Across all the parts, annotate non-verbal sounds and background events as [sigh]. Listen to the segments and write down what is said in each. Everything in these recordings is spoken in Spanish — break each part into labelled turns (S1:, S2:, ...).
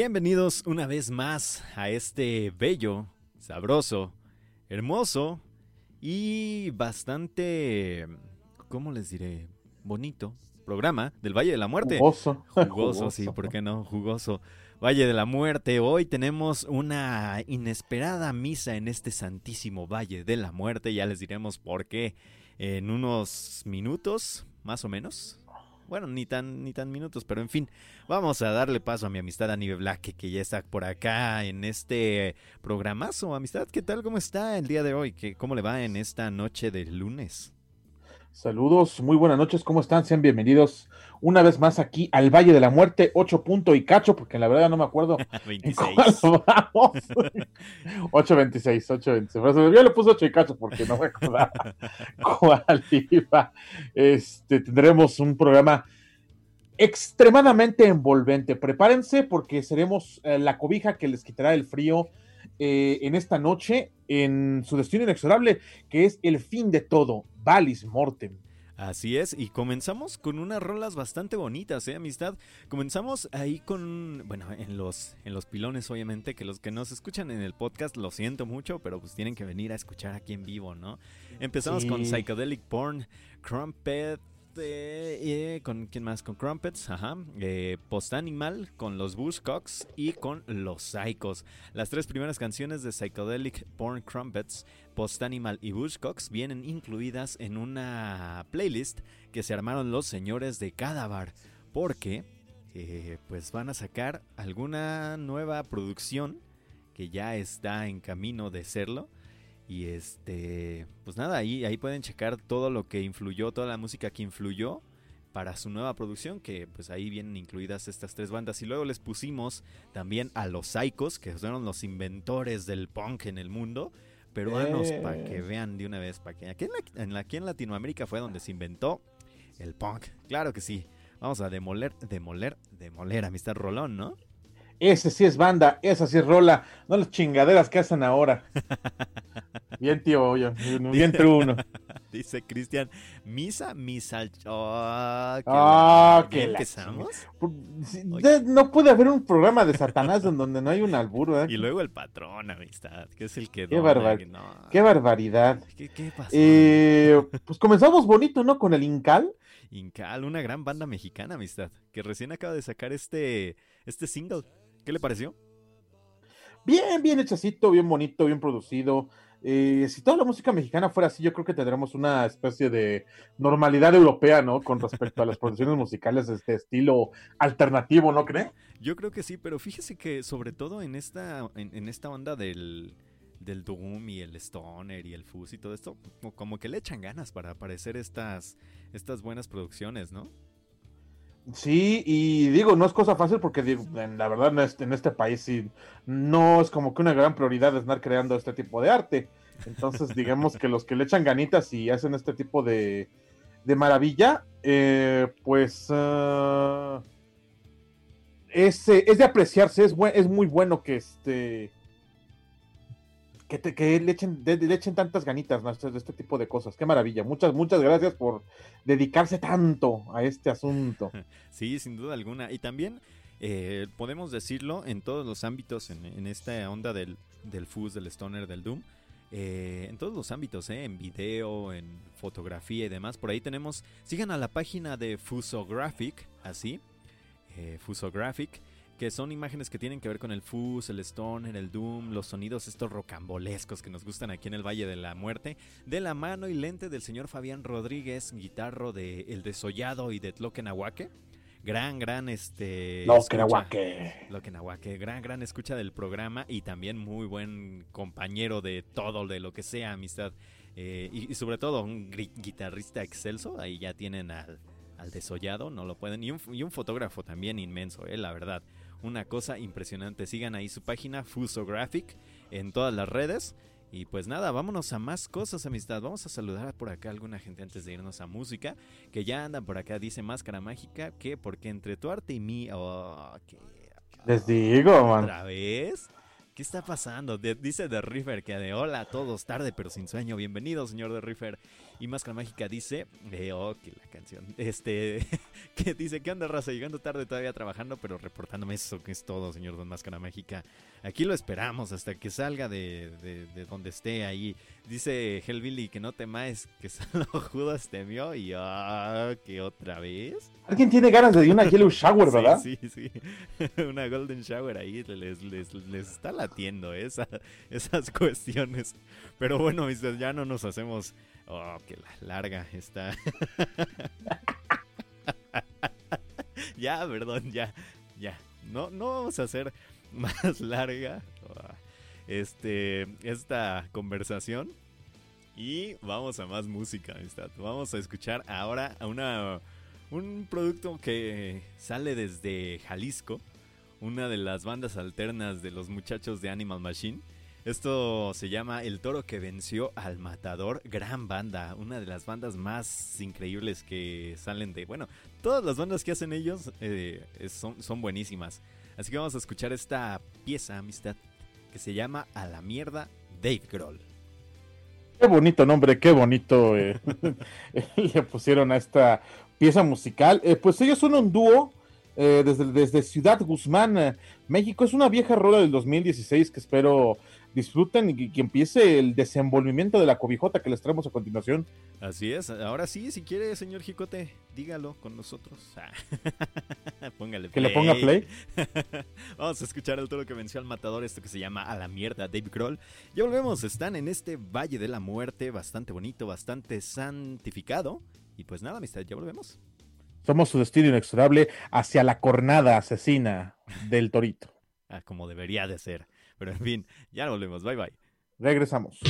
S1: Bienvenidos una vez más a este bello, sabroso, hermoso y bastante, ¿cómo les diré? Bonito programa del Valle de la Muerte. [laughs]
S2: Jugoso.
S1: Jugoso, sí, ¿por qué no? Jugoso. Valle de la Muerte. Hoy tenemos una inesperada misa en este santísimo Valle de la Muerte. Ya les diremos por qué en unos minutos, más o menos. Bueno, ni tan, ni tan minutos, pero en fin, vamos a darle paso a mi amistad Anibe Black, que ya está por acá en este programazo. Amistad, ¿qué tal? ¿Cómo está el día de hoy? ¿Qué, ¿Cómo le va en esta noche de lunes?
S2: Saludos, muy buenas noches, ¿cómo están? Sean bienvenidos una vez más aquí al Valle de la Muerte, 8 punto y cacho, porque la verdad no me acuerdo. [laughs]
S1: 26.
S2: vamos. [laughs] 826, 826. Pero yo le puse 8 y cacho porque no me acordaba [laughs] cuál iba. Este, tendremos un programa extremadamente envolvente. Prepárense porque seremos eh, la cobija que les quitará el frío eh, en esta noche en su destino inexorable, que es el fin de todo, Valis Mortem.
S1: Así es, y comenzamos con unas rolas bastante bonitas, ¿eh, amistad? Comenzamos ahí con, bueno, en los, en los pilones, obviamente, que los que nos escuchan en el podcast, lo siento mucho, pero pues tienen que venir a escuchar aquí en vivo, ¿no? Empezamos
S2: Sí.
S1: con Psychedelic Porn, Crumpet, eh, eh, con quién más, con Crumpets, ajá, eh, Post Animal, con los Bushcocks y con los Psychos. Las tres primeras canciones de Psychedelic Porn Crumpets, Post Animal y Bushcocks vienen incluidas en una playlist que se armaron los señores de Cadavar, porque eh, pues van a sacar alguna nueva producción que ya está en camino de serlo. Y este, pues nada, ahí, ahí pueden checar todo lo que influyó, toda la música que influyó para su nueva producción, que pues ahí vienen incluidas estas tres bandas. Y luego les pusimos también a los Psychos, que fueron los inventores del punk en el mundo, peruanos,
S2: Eh.
S1: para que vean de una vez, para que aquí en, la- en la- aquí en Latinoamérica fue donde se inventó el punk. Claro que sí. Vamos a demoler, demoler, demoler, amistad Rolón, ¿no?
S2: Ese sí es banda, esa sí es rola, no las chingaderas que hacen ahora. [laughs] Bien, tío, oye, bien true uno. [laughs]
S1: Dice Cristian, misa, misa. Oh, qué
S2: Ah,
S1: la- ¿Ya
S2: la
S1: empezamos.
S2: No puede haber un programa de Satanás en donde no hay un albur, ¿verdad?
S1: Y luego el patrón, amistad, que es el que
S2: Qué
S1: dona,
S2: barbar-
S1: que no.
S2: Qué barbaridad.
S1: ¿Qué, qué pasó?
S2: Eh, pues comenzamos bonito, ¿no? Con el Incal.
S1: Incal, una gran banda mexicana, amistad, que recién acaba de sacar este, este single. ¿Qué le pareció?
S2: Bien, bien hechacito, bien bonito, bien producido. Eh, si toda la música mexicana fuera así, yo creo que tendremos una especie de normalidad europea, ¿no? Con respecto a las [laughs] producciones musicales de este estilo alternativo, ¿no cree?
S1: Yo creo que sí, pero fíjese que sobre todo en esta, en, en esta onda del, del Doom y el Stoner y el Fuzz y todo esto, como- como que le echan ganas para aparecer estas, estas buenas producciones, ¿no?
S2: Sí, y digo, no es cosa fácil porque la verdad en este, en este país no es como que una gran prioridad estar creando este tipo de arte. Entonces, digamos que los que le echan ganitas y hacen este tipo de, de maravilla, eh, pues ah, es, es de apreciarse, es, es muy bueno que este que, te- que le, echen, le echen tantas ganitas este, de este tipo de cosas. Qué maravilla. Muchas, muchas gracias por dedicarse tanto a este asunto. [laughs]
S1: Sí, sin duda alguna. Y también eh, podemos decirlo en todos los ámbitos, en, en esta onda del, del fuzz, del stoner, del doom. eh, en todos los ámbitos, eh, en video, en fotografía y demás. Por ahí tenemos, sigan a la página de Fusographic, así, Fusographic, que son imágenes que tienen que ver con el fuzz, el stoner, el doom, los sonidos estos rocambolescos que nos gustan aquí en el Valle de la Muerte, de la mano y lente del señor Fabián Rodríguez, guitarro de El Desollado y de Tloquenahuaque. Gran, gran, este...
S2: Kenahuaque.
S1: Tloquenahuaque, gran, gran escucha del programa y también muy buen compañero de todo, de lo que sea, amistad. Eh, y, y sobre todo un guitarrista excelso, ahí ya tienen al, al desollado, no lo pueden. Y un, y un fotógrafo también inmenso, eh, la verdad. Una cosa impresionante. Sigan ahí su página, Fusographic, en todas las redes. Y pues nada, vámonos a más cosas, amistad. Vamos a saludar por acá a alguna gente antes de irnos a música. Que ya andan por acá, dice Máscara Mágica, que porque entre tu arte y mí... Oh, que,
S2: Les digo, man.
S1: ¿Otra vez? ¿Qué está pasando? dice The River que de hola a todos, tarde pero sin sueño. Bienvenido, señor The River. Y Máscara Mágica dice, eh, oh, que la canción. [laughs] Este, [laughs] que dice, ¿qué onda, raza? Llegando tarde todavía trabajando, pero reportándome eso que es todo, señor Don Máscara Mágica. Aquí lo esperamos hasta que salga de, de, donde esté ahí. Dice Hellbilly que no temáis que [laughs] solo Judas temió y ah, que otra vez.
S2: Alguien tiene ganas de una Yellow Shower, ¿verdad?
S1: Sí, sí, una Golden Shower ahí les, les, les está latiendo esa, esas cuestiones. Pero bueno, ya no nos hacemos. Oh, que la larga está. [laughs] ya, perdón, ya, ya. No, no vamos a hacer [laughs] más larga este, esta conversación. Y vamos a más música, amistad. Vamos a escuchar ahora a una, un producto que sale desde Jalisco, una de las bandas alternas de los muchachos de Animal Machine. Esto se llama El Toro que venció al Matador, gran banda, una de las bandas más increíbles que salen de... Bueno, todas las bandas que hacen ellos eh, son, son buenísimas. Así que vamos a escuchar esta pieza, amistad, que se llama A la mierda Dave Grohl.
S2: Qué bonito nombre, qué bonito eh, [laughs] [laughs] le pusieron a esta pieza musical. Eh, pues ellos son un dúo desde, desde Ciudad Guzmán, México. Es una vieja rola del 2016 que espero disfruten y que, empiece el desenvolvimiento de la cobijota que les traemos a continuación.
S1: Así es, ahora sí, si quiere, señor Jicote, dígalo con nosotros. [laughs] Póngale
S2: play. Que le ponga play. [laughs]
S1: Vamos a escuchar el todo que venció al matador, esto que se llama A la mierda, Dave Kroll. Ya volvemos, están en este Valle de la Muerte, bastante bonito, bastante santificado. Y pues nada, amistad, ya volvemos.
S2: Somos su destino inexorable hacia la cornada asesina del torito.
S1: ah, como debería de ser. Pero en fin, ya volvemos. Bye bye.
S2: Regresamos.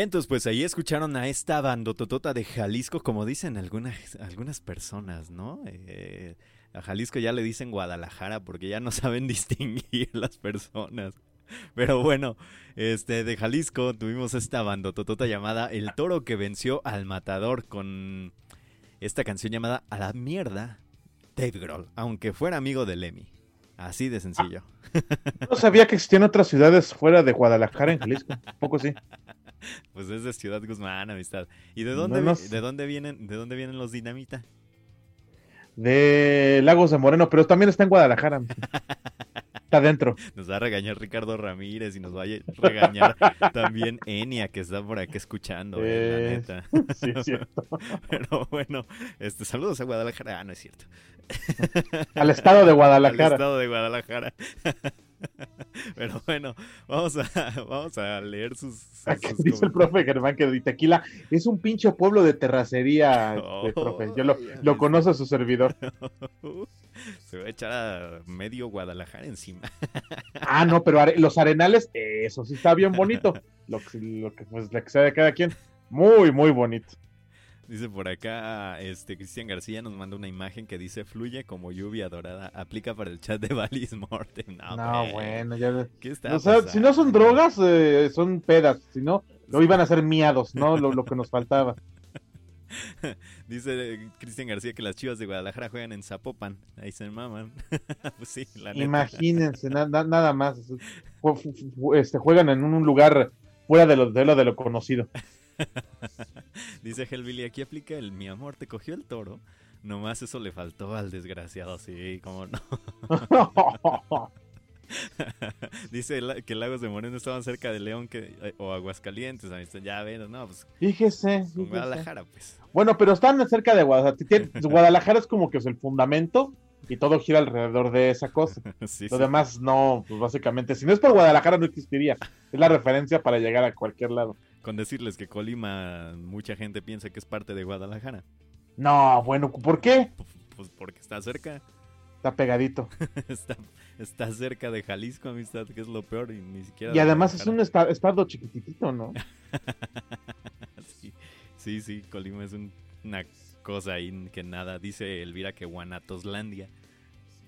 S1: Bien, entonces pues ahí escucharon a esta bandototota de Jalisco, como dicen algunas, algunas personas, ¿no? Eh, a Jalisco ya le dicen Guadalajara porque ya no [laughs] saben distinguir las personas. Pero bueno, este de Jalisco tuvimos esta bandototota llamada El Toro que venció al Matador con esta canción llamada A la mierda Dave Grohl, aunque fuera amigo de Lemmy. Así de sencillo.
S2: No sabía que existían otras ciudades fuera de Guadalajara en Jalisco. Poco sí. [laughs] [laughs]
S1: Pues es de Ciudad Guzmán, amistad. ¿Y de dónde, de dónde vienen, de dónde vienen los Dinamita?
S2: De Lagos de Moreno, pero también está en Guadalajara. Está adentro. [laughs]
S1: Nos va a regañar Ricardo Ramírez y nos va a regañar [laughs] también Enia, que está por aquí escuchando, eh, la neta.
S2: Sí, es cierto.
S1: Pero bueno, este, saludos a Guadalajara. Ah, no es cierto.
S2: Al estado de Guadalajara.
S1: Al estado de Guadalajara. [laughs] Pero bueno, vamos a, [laughs] vamos a leer sus.
S2: dice el profe Germán que de Tequila es un pinche pueblo de terracería, este, profe. Yo lo, lo conoce su servidor. [laughs]
S1: Se va a echar a medio Guadalajara encima.
S2: Ah, no, pero los arenales, eso sí está bien bonito. Lo, lo que pues le excede a cada quien. Muy, muy bonito.
S1: Dice por acá, este Cristian García nos manda una imagen que dice fluye como lluvia dorada, aplica para el chat de [laughs] Valis Mortem.
S2: No, bueno, ya ¿Qué está o sea, si no son drogas, eh, son pedas, si no, lo iban a ser miados, ¿no? Lo, lo que nos faltaba. [laughs]
S1: Dice eh, Cristian García que las chivas de Guadalajara juegan en Zapopan. Ahí se maman. [laughs] pues sí,
S2: la Imagínense, nada más. Este, juegan en un lugar fuera de lo, de lo, de lo conocido. [laughs]
S1: Dice Hellbilly, aquí aplica el mi amor, te cogió el toro. Nomás eso le faltó al desgraciado, sí, como no. [laughs] Dice que Lagos de Moreno estaban cerca de León que, eh, o Aguascalientes. Ya ven, no, pues.
S2: Fíjese,
S1: Guadalajara, pues.
S2: Bueno, pero están cerca de Guadalajara. [laughs] Guadalajara es como que es el fundamento y todo gira alrededor de esa cosa. [laughs] Lo demás no, pues básicamente, si no es por Guadalajara no existiría. Es la referencia para llegar a cualquier lado
S1: con decirles que Colima mucha gente piensa que es parte de Guadalajara.
S2: No, bueno, ¿por qué?
S1: Pues porque está cerca.
S2: Está pegadito. [laughs]
S1: está, cerca de Jalisco, amistad, que es lo peor y ni siquiera...
S2: Y además es un estado chiquitito, ¿no? [laughs]
S1: sí, sí, Colima es una cosa ahí que nada. Dice Elvira que Guanatoslandia.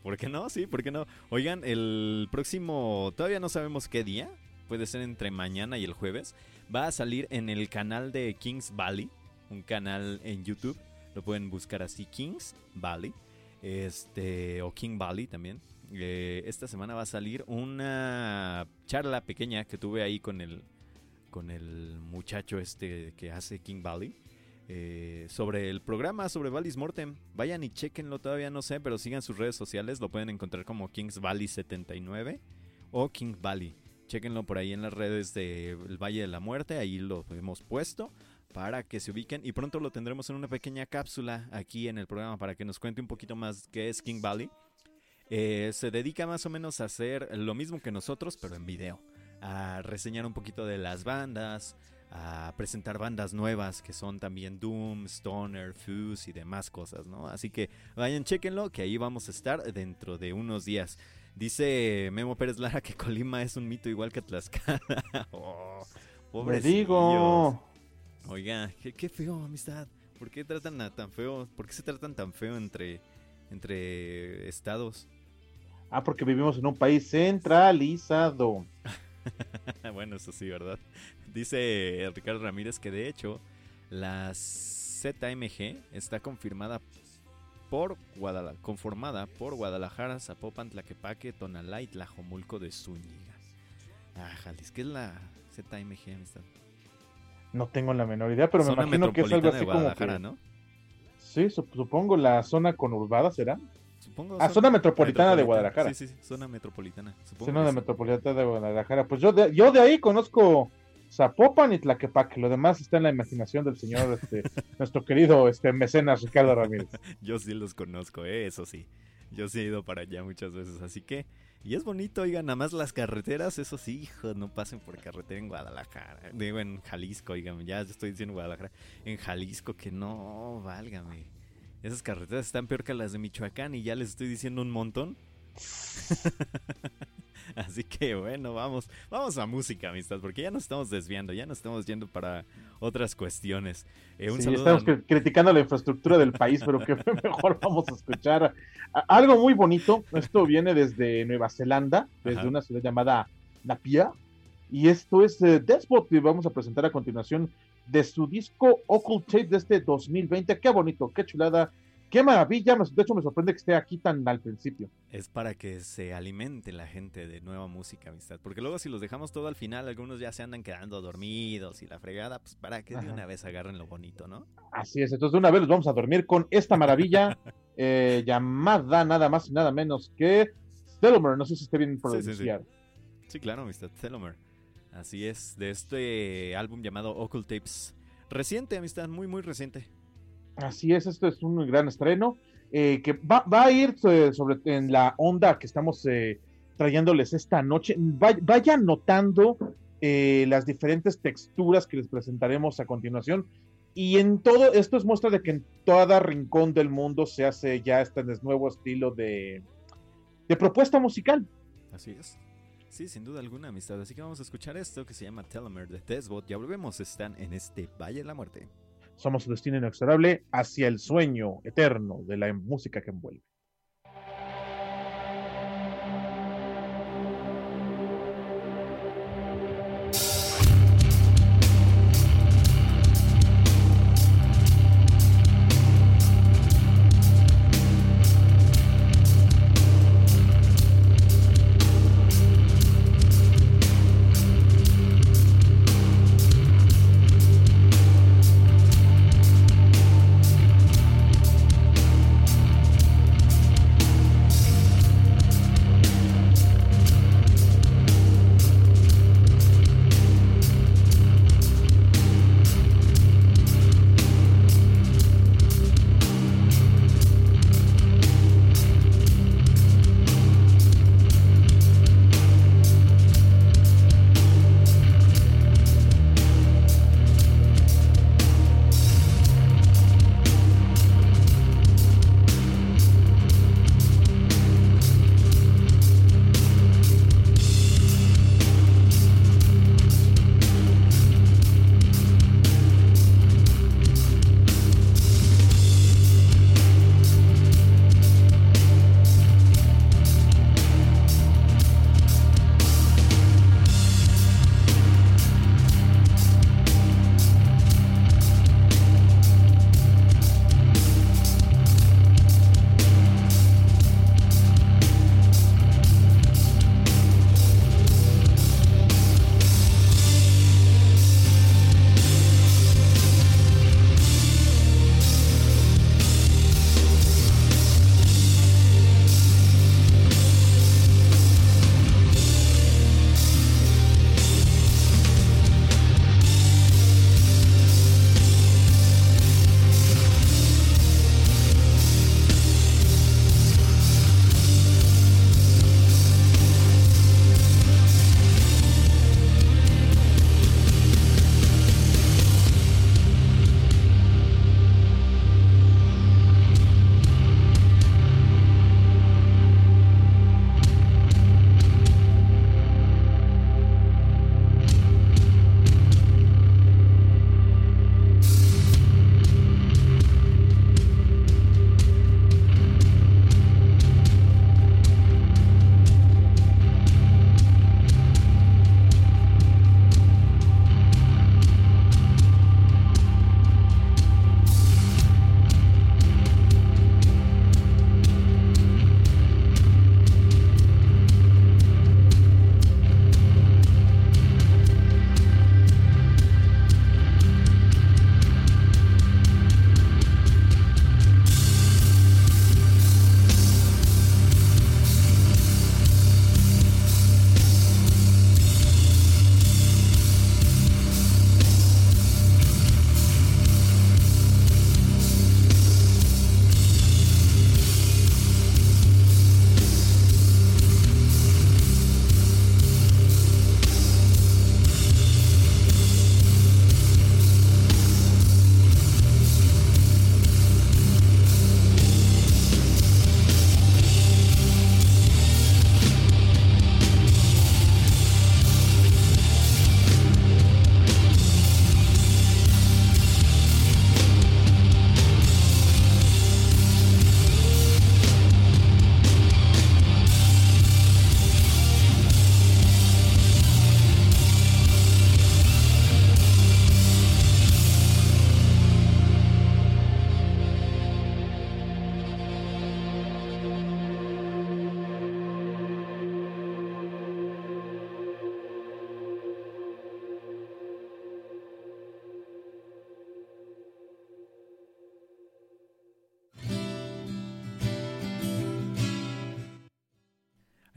S1: ¿Por qué no? Sí, ¿por qué no? Oigan, el próximo, todavía no sabemos qué día, puede ser entre mañana y el jueves, va a salir en el canal de Kings Valley, un canal en YouTube. Lo pueden buscar así, Kings Valley, este, o King Valley también. Eh, esta semana va a salir una charla pequeña que tuve ahí con el, con el muchacho este que hace King Valley. Eh, sobre el programa, sobre Vallis Mortem. Vayan y chequenlo, todavía no sé, pero sigan sus redes sociales. Lo pueden encontrar como Kings Valley 79 o King Valley. Chequenlo por ahí en las redes del Valle de la Muerte, ahí lo hemos puesto para que se ubiquen y pronto lo tendremos en una pequeña cápsula aquí en el programa para que nos cuente un poquito más qué es King Valley. Eh, se dedica más o menos a hacer lo mismo que nosotros, pero en video. A reseñar un poquito de las bandas, a presentar bandas nuevas que son también Doom, Stoner, Fuse y demás cosas, ¿no? Así que vayan, chequenlo, que ahí vamos a estar dentro de unos días. Dice Memo Pérez Lara que Colima es un mito igual que Tlaxcala. [laughs] oh,
S2: pobre digo.
S1: Oiga, qué, feo, amistad. ¿Por qué tratan tan feo? ¿Por qué se tratan tan feo entre, entre estados?
S2: Ah, porque vivimos en un país centralizado. [laughs]
S1: bueno, eso sí, ¿verdad? Dice Ricardo Ramírez que de hecho la ZMG está confirmada por Guadalajara, conformada por Guadalajara, Zapopan, Tlaquepaque, Tonalá y Tlajomulco de Zúñiga. Ah, Jalisco, ¿qué es la ZMG, amistad?
S2: No tengo la menor idea, pero me imagino que es algo así como que... ¿no? Sí, supongo la zona conurbada, ¿será? Supongo. Ah, zona, metropolitana, de Guadalajara.
S1: Sí, sí, zona metropolitana.
S2: zona metropolitana de Guadalajara. Pues yo de, yo de ahí conozco Zapopan y Tlaquepaque. Lo demás está en la imaginación del señor, este, [laughs] nuestro querido este, mecenas Ricardo Ramírez.
S1: Yo sí los conozco, ¿eh? eso sí. Yo sí he ido para allá muchas veces, así que... Y es bonito, oigan, nada más las carreteras, eso sí, hijo, no pasen por carretera en Guadalajara. Digo, en Jalisco, oigan, ya estoy diciendo Guadalajara. En Jalisco, que no, válgame. Esas carreteras están peor que las de Michoacán y ya les estoy diciendo un montón. [laughs] [laughs] Así que bueno, vamos, vamos a música, amistad, porque ya nos estamos desviando, ya nos estamos yendo para otras cuestiones.
S2: Eh, estamos criticando la infraestructura del país, pero que [laughs] mejor vamos a escuchar algo muy bonito. Esto viene desde Nueva Zelanda, desde una ciudad llamada Napia, y esto es eh, Despot, y vamos a presentar a continuación de su disco Occult Tape de este 2020. Qué bonito, qué chulada Qué maravilla, de hecho me sorprende que esté aquí tan al principio.
S1: Es para que se alimente la gente de nueva música, amistad. Porque luego si los dejamos todo al final, algunos ya se andan quedando dormidos y la fregada, pues para que de una vez agarren lo bonito, ¿no?
S2: Así es, entonces de una vez los vamos a dormir con esta maravilla [laughs] eh, llamada nada más y nada menos que Telomer. No sé si esté bien pronunciado.
S1: Sí, sí, claro, amistad, Telomer. Así es, de este álbum llamado Occult Tapes. Reciente, amistad, muy, muy reciente.
S2: Así es, esto es un gran estreno eh, que va, a ir eh, sobre en la onda que estamos eh, trayéndoles esta noche. vayan notando las diferentes texturas que les presentaremos a continuación. Y en todo esto es muestra de que en todo rincón del mundo se hace ya este nuevo estilo de, de propuesta musical.
S1: Así es. Sí, sin duda alguna, amistad. Así que vamos a escuchar esto que se llama Telomere de Tesbot. Ya volvemos, están en este Valle de la Muerte
S2: somos su destino inexorable hacia el sueño eterno de la música que envuelve.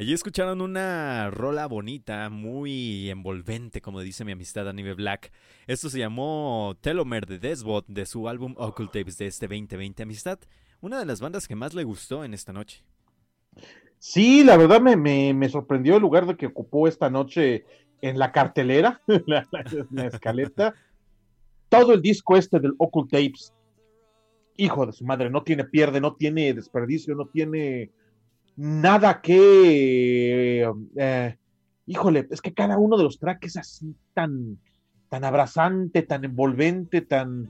S1: Allí escucharon una rola bonita, muy envolvente, como dice mi amistad Anibe Black. Esto se llamó Telomere de Desbot de su álbum Occult Tapes de este 2020 Amistad, una de las bandas que más le gustó en esta noche.
S2: Sí, la verdad me, sorprendió el lugar de que ocupó esta noche en la cartelera, [laughs] la, la escaleta. Todo el disco este del Occult Tapes, hijo de su madre, no tiene pierde, no tiene desperdicio, no tiene nada que... Eh, híjole, es que cada uno de los tracks así tan, tan abrazante, tan envolvente, tan...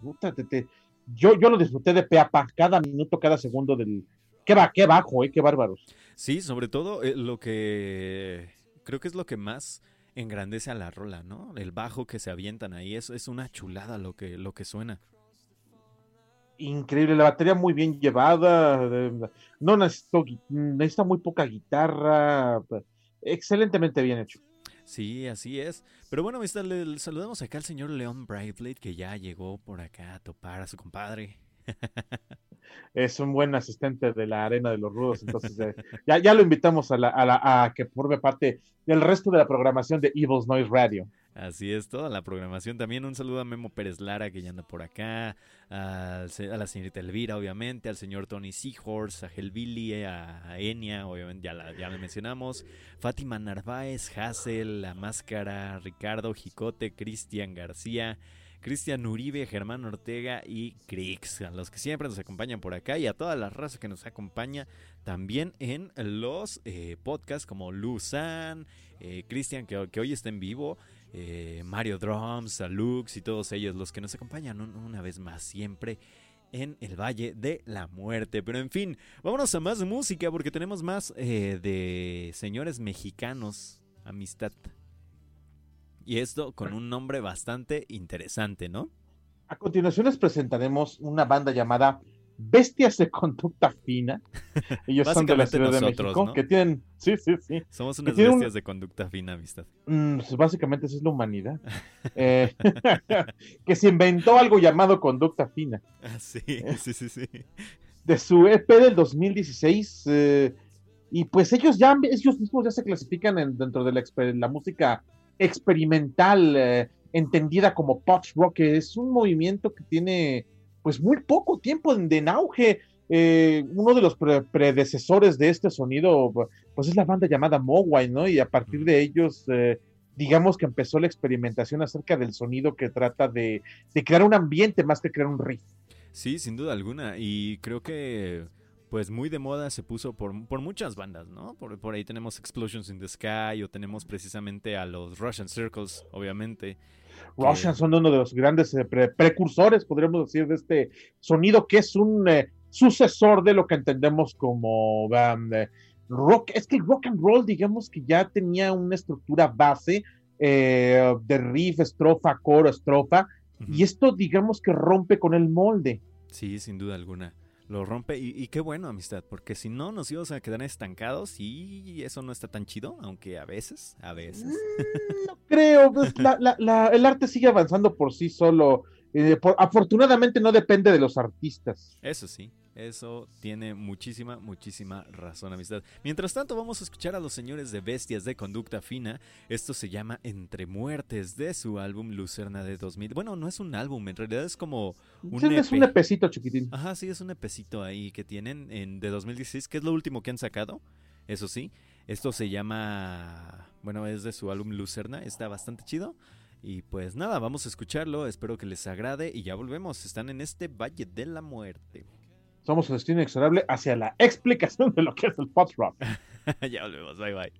S2: yo, yo lo disfruté de pe cada minuto, cada segundo del... Qué, va, qué bajo, eh, qué bárbaros.
S1: Sí, sobre todo eh, lo que... Creo que es lo que más engrandece a la rola, ¿no? El bajo que se avientan ahí, es, es una chulada lo que, lo que suena
S2: increíble, la batería muy bien llevada, no necesita muy poca guitarra, excelentemente bien hecho.
S1: Sí, así es. Pero bueno, le saludamos acá al señor León Brightblade que ya llegó por acá a topar a su compadre. [laughs]
S2: es un buen asistente de la Arena de los Rudos, entonces eh, ya, ya lo invitamos a, la, a, que forme parte del resto de la programación de Evil's Noise Radio.
S1: Así es, toda la programación. También un saludo a Memo Pérez Lara, que ya anda por acá, a, la señorita Elvira, obviamente, al señor Tony Seahorse, a Helvili, a, Enia, obviamente ya, la, ya mencionamos, Fátima Narváez, Hassel, La Máscara, Ricardo Jicote, Cristian García, Cristian Uribe, Germán Ortega y Crix, a los que siempre nos acompañan por acá y a toda la raza que nos acompaña también en los eh, podcasts como Luzan, eh, Cristian que, hoy está en vivo, eh, Mario Drums, a Lux y todos ellos los que nos acompañan una vez más siempre en el Valle de la Muerte. Pero en fin, vámonos a más música porque tenemos más de señores mexicanos, amistad y esto con un nombre bastante interesante, ¿no?
S2: A continuación les presentaremos una banda llamada Bestias de Conducta Fina. [laughs]
S1: Ellos son de la Ciudad de México,
S2: que tienen, sí, sí, sí.
S1: Somos unas bestias de conducta fina, amistad.
S2: Mm, pues, básicamente esa es la humanidad. [laughs] Eh, [laughs] que se inventó algo llamado conducta fina.
S1: Ah, sí, eh, sí, sí, sí.
S2: De su EP del 2016. Eh, y pues ellos ya, ellos mismos ya se clasifican dentro de la, la música experimental, entendida como post rock, que es un movimiento que tiene pues muy poco tiempo en, auge. Eh, uno de los predecesores de este sonido, pues es la banda llamada Mogwai, ¿no? Y a partir de ellos, eh, digamos que empezó la experimentación acerca del sonido que trata de, crear un ambiente más que crear un riff.
S1: Sí, sin duda alguna. Y creo que pues muy de moda se puso por, muchas bandas, ¿no? Por, por, ahí tenemos Explosions in the Sky o tenemos precisamente a los Russian Circles, obviamente.
S2: Russian son uno de los grandes eh, precursores, podríamos decir, de este sonido que es un eh, sucesor de lo que entendemos como eh, rock. Es que el rock and roll, digamos que ya tenía una estructura base de riff, estrofa, coro, estrofa, y esto digamos que rompe con el molde.
S1: Sí, sin duda alguna lo rompe. Y, qué bueno, amistad, porque si no nos íbamos a quedar estancados y eso no está tan chido, aunque a veces, a veces.
S2: Mm, no creo, pues, el arte sigue avanzando por sí solo. Eh, afortunadamente no depende de los artistas.
S1: Eso sí, eso tiene muchísima, muchísima razón, amistad. Mientras tanto, vamos a escuchar a los señores de Bestias de Conducta Fina. Esto se llama Entre Muertes de su álbum Lucerna de 2000. Bueno, no es un álbum, en realidad es como un
S2: sí, Es un e epecito chiquitín.
S1: Ajá, sí, es un epecito ahí que tienen en, de 2016, que es lo último que han sacado. Eso sí, esto se llama. Bueno, es de su álbum Lucerna, está bastante chido. Y pues nada, vamos a escucharlo, espero que les agrade y ya volvemos, están en este Valle de la Muerte
S2: somos el destino inexorable hacia la explicación de lo que es el pop rock. [laughs]
S1: ya volvemos, bye bye.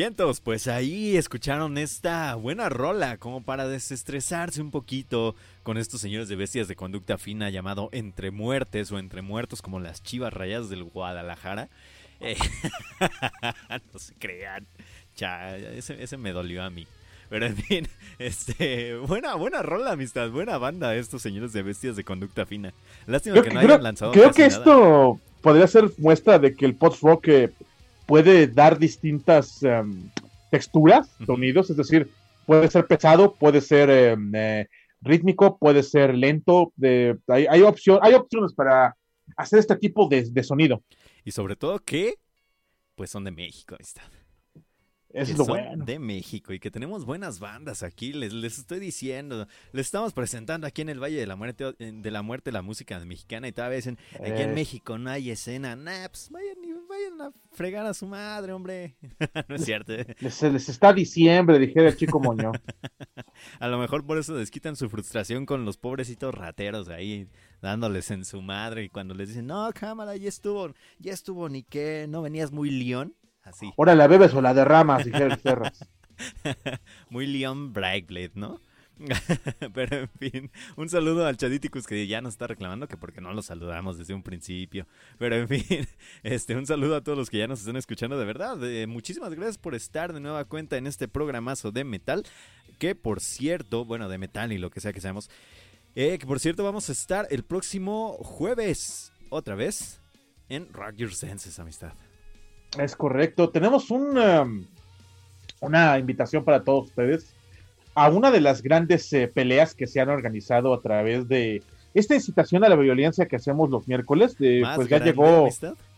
S1: Vientos, pues ahí escucharon esta buena rola como para desestresarse un poquito con estos señores de bestias de conducta fina llamado Entre Muertes o Entre Muertos como las chivas rayadas del Guadalajara. [laughs] Eh, [laughs] no se crean. Ya, ese, ese me dolió a mí. Pero en fin, [laughs] este, buena, buena rola, amistad, buena banda estos señores de bestias de conducta fina. Lástima que no hayan lanzado.
S2: Creo que esto podría ser muestra de que el post rock eh, puede dar distintas em, texturas, sonidos, es decir, puede ser pesado, puede ser em, eh, rítmico, puede ser lento, de, hay, hay, opción, hay opciones para hacer este tipo de, de, sonido.
S1: Y sobre todo que, pues son de México, amistad
S2: es lo bueno.
S1: de México y que tenemos buenas bandas aquí, les, les estoy diciendo, les estamos presentando aquí en el Valle de la Muerte de la Muerte la música mexicana y tal vez aquí en eh. México no hay escena, nah, pues vayan, vayan a fregar a su madre, hombre. [laughs] no es cierto.
S2: Les, les está diciembre, dijera el chico Moño. [laughs]
S1: a lo mejor por eso desquitan su frustración con los pobrecitos rateros ahí dándoles en su madre y cuando les dicen, no, cámara, ya estuvo, ya estuvo, ni qué, no venías muy león
S2: Ahora la bebes o la derramas, dijeron Ferras. [laughs]
S1: Muy Leon Brightblade, ¿no? [laughs] Pero en fin, un saludo al Chaditicus que ya nos está reclamando que porque no lo saludamos desde un principio. Pero en fin, [laughs] este, un saludo a todos los que ya nos están escuchando de verdad. Eh, muchísimas gracias por estar de nueva cuenta en este programazo de metal. Que por cierto, bueno, de metal y lo que sea que seamos. Eh, que por cierto, vamos a estar el próximo jueves, otra vez, en Rock Your Senses, amistad.
S2: Es correcto. Tenemos una, um, una invitación para todos ustedes a una de las grandes eh, peleas que se han organizado a través de esta incitación a la violencia que hacemos los miércoles. De, pues ya llegó.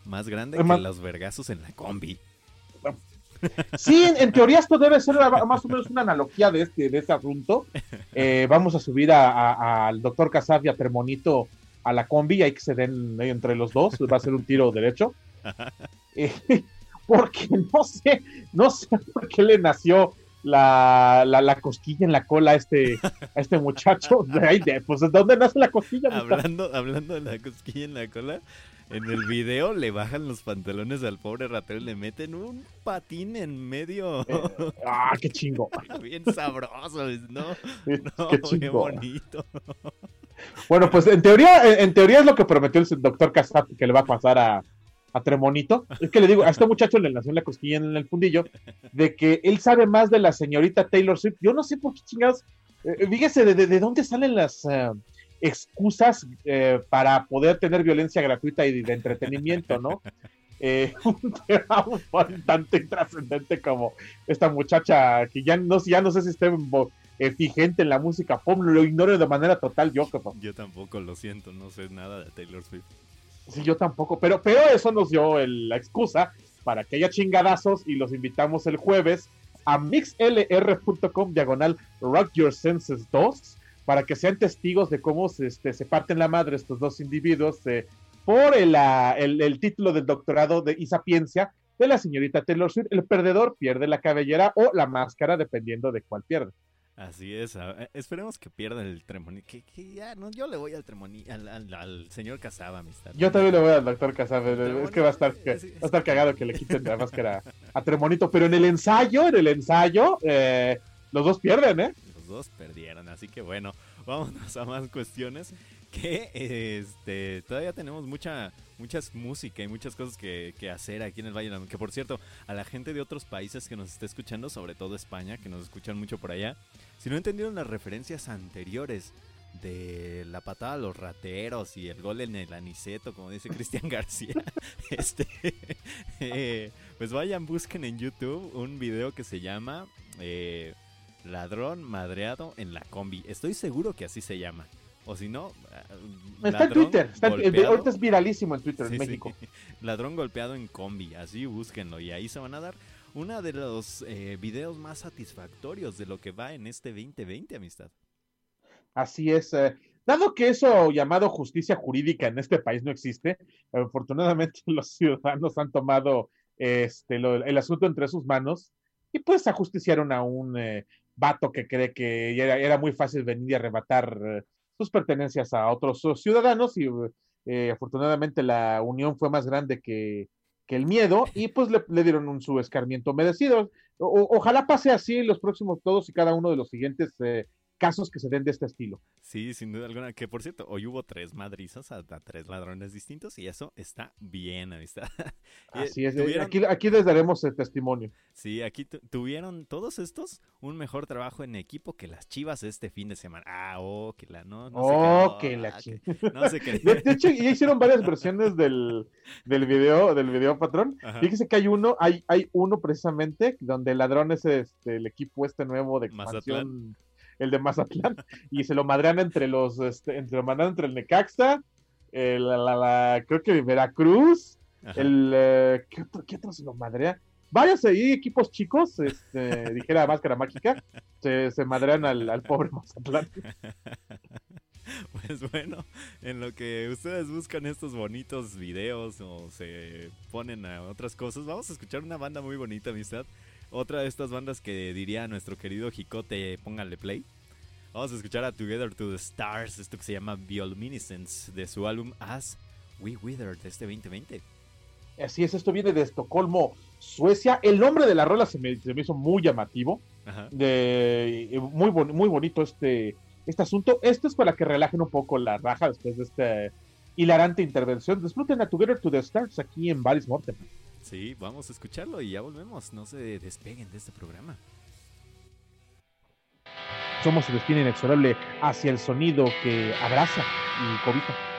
S1: Más grande que los vergazos en la combi. [laughs]
S2: Sí, en, teoría esto debe ser más o menos una analogía de este, de este asunto. [laughs] Eh, vamos a subir al doctor Casab y a Tremonito a la combi, hay que se den entre los dos, va a ser un tiro derecho. [laughs] Eh, porque no sé, no sé por qué le nació la, la, cosquilla en la cola a este, a este muchacho. [laughs] pues, ¿de dónde nace la cosquilla?
S1: Hablando, hablando de la cosquilla en la cola, en el video le bajan los pantalones al pobre ratero y le meten un patín en medio.
S2: Eh, ah, qué chingo. [laughs]
S1: Bien sabroso, ¿no? no qué, bonito.
S2: Bueno, pues en teoría, en, teoría es lo que prometió el doctor Casat que le va a pasar a, a Tremonito, es que le digo, a este muchacho le nació la cosquilla en el fundillo, de que él sabe más de la señorita Taylor Swift. Yo no sé por qué chingados, eh, fíjese de, dónde salen las eh, excusas eh, para poder tener violencia gratuita y de, entretenimiento, ¿no? [laughs] un tema bastante trascendente como esta muchacha que ya no, ya no sé si esté fijente en la música pop, lo ignoro de manera total yo.
S1: Yo tampoco lo siento, no sé nada de Taylor Swift.
S2: Sí, yo tampoco, pero, pero eso nos dio la excusa para que haya chingadazos y los invitamos el jueves a mixlr.com diagonal Rock Your Senses 2 para que sean testigos de cómo se, este, se parten la madre estos dos individuos eh, por el, el, título del doctorado de Isapiencia de la señorita Taylor Swift. El perdedor pierde la cabellera o la máscara, dependiendo de cuál pierde.
S1: Así es, esperemos que pierda el Tremoni. Que, ya, no, yo le voy al Tremoni, al, al, señor Casaba, amistad.
S2: Yo también le voy al doctor Casaba. Es que va a estar, va a estar cagado que le quiten la máscara a Tremonito. Pero en el ensayo, en el ensayo, eh, los dos pierden, ¿eh?
S1: Los dos perdieron, así que bueno, vámonos a más cuestiones. Que este todavía tenemos mucha muchas música y muchas cosas que, hacer aquí en el Valle de la Que por cierto, a la gente de otros países que nos está escuchando, sobre todo España, que nos escuchan mucho por allá, si no entendieron las referencias anteriores de la patada a los rateros y el gol en el aniceto, como dice Cristian [laughs] García, [laughs] este, [laughs] eh, pues vayan, busquen en YouTube un video que se llama eh, Ladrón madreado en la combi. Estoy seguro que así se llama. O si no,
S2: eh, está en Twitter. Está ahorita es viralísimo en Twitter en México. [laughs]
S1: Ladrón golpeado en combi. Así búsquenlo. Y ahí se van a dar uno de los eh, videos más satisfactorios de lo que va en este 2020, amistad.
S2: Así es. Eh, dado que eso llamado justicia jurídica en este país no existe, afortunadamente [laughs] los ciudadanos han tomado este, el asunto entre sus manos y pues ajusticiaron a un vato que cree que era, era, muy fácil venir y arrebatar sus pertenencias a otros ciudadanos y eh, afortunadamente la unión fue más grande que, que el miedo [laughs] y pues le, dieron un su escarmiento merecido. ojalá pase así los próximos todos y cada uno de los siguientes eh, casos que se den de este estilo.
S1: Sí, sin duda alguna. Que por cierto, hoy hubo tres madrizas a, tres ladrones distintos y eso está bien, amistad. [laughs]
S2: Así es, eh, aquí, aquí les daremos el testimonio.
S1: Sí, aquí tuvieron todos estos un mejor trabajo en equipo que las chivas este fin de semana. Ah, oh, que la, no, no
S2: oh, que la no sé qué. [laughs] De, hecho, ya hicieron varias versiones del, del video, del video patrón. Fíjese que hay uno, hay, hay uno precisamente donde el ladrón es este, el equipo este nuevo de expansión el de Mazatlán, y se lo madrean entre los, este, entre, lo entre el Necaxa, el, la, creo que Veracruz, el, eh, ¿qué, otro, ¿qué, otro, se lo madrea? Varios ahí equipos chicos, este, [laughs] dijera Máscara Mágica, se, se madrean al, al pobre Mazatlán. [laughs]
S1: Pues bueno, en lo que ustedes buscan estos bonitos videos o se ponen a otras cosas, vamos a escuchar una banda muy bonita, amistad. Otra de estas bandas que diría nuestro querido Jicote, póngale play. Vamos a escuchar a Together to the Stars, esto que se llama Bioluminescence, de su álbum As We Wither de este 2020.
S2: Así es, esto viene de Estocolmo, Suecia. El nombre de la rola se me, hizo muy llamativo. De, muy, muy bonito este, este asunto. Esto es para que relajen un poco la raja después de esta hilarante intervención. Disfruten a Together to the Stars aquí en Valis Mortem.
S1: Sí, vamos a escucharlo y ya volvemos. No se despeguen de este programa.
S2: Somos el destino inexorable hacia el sonido que abraza y cobija.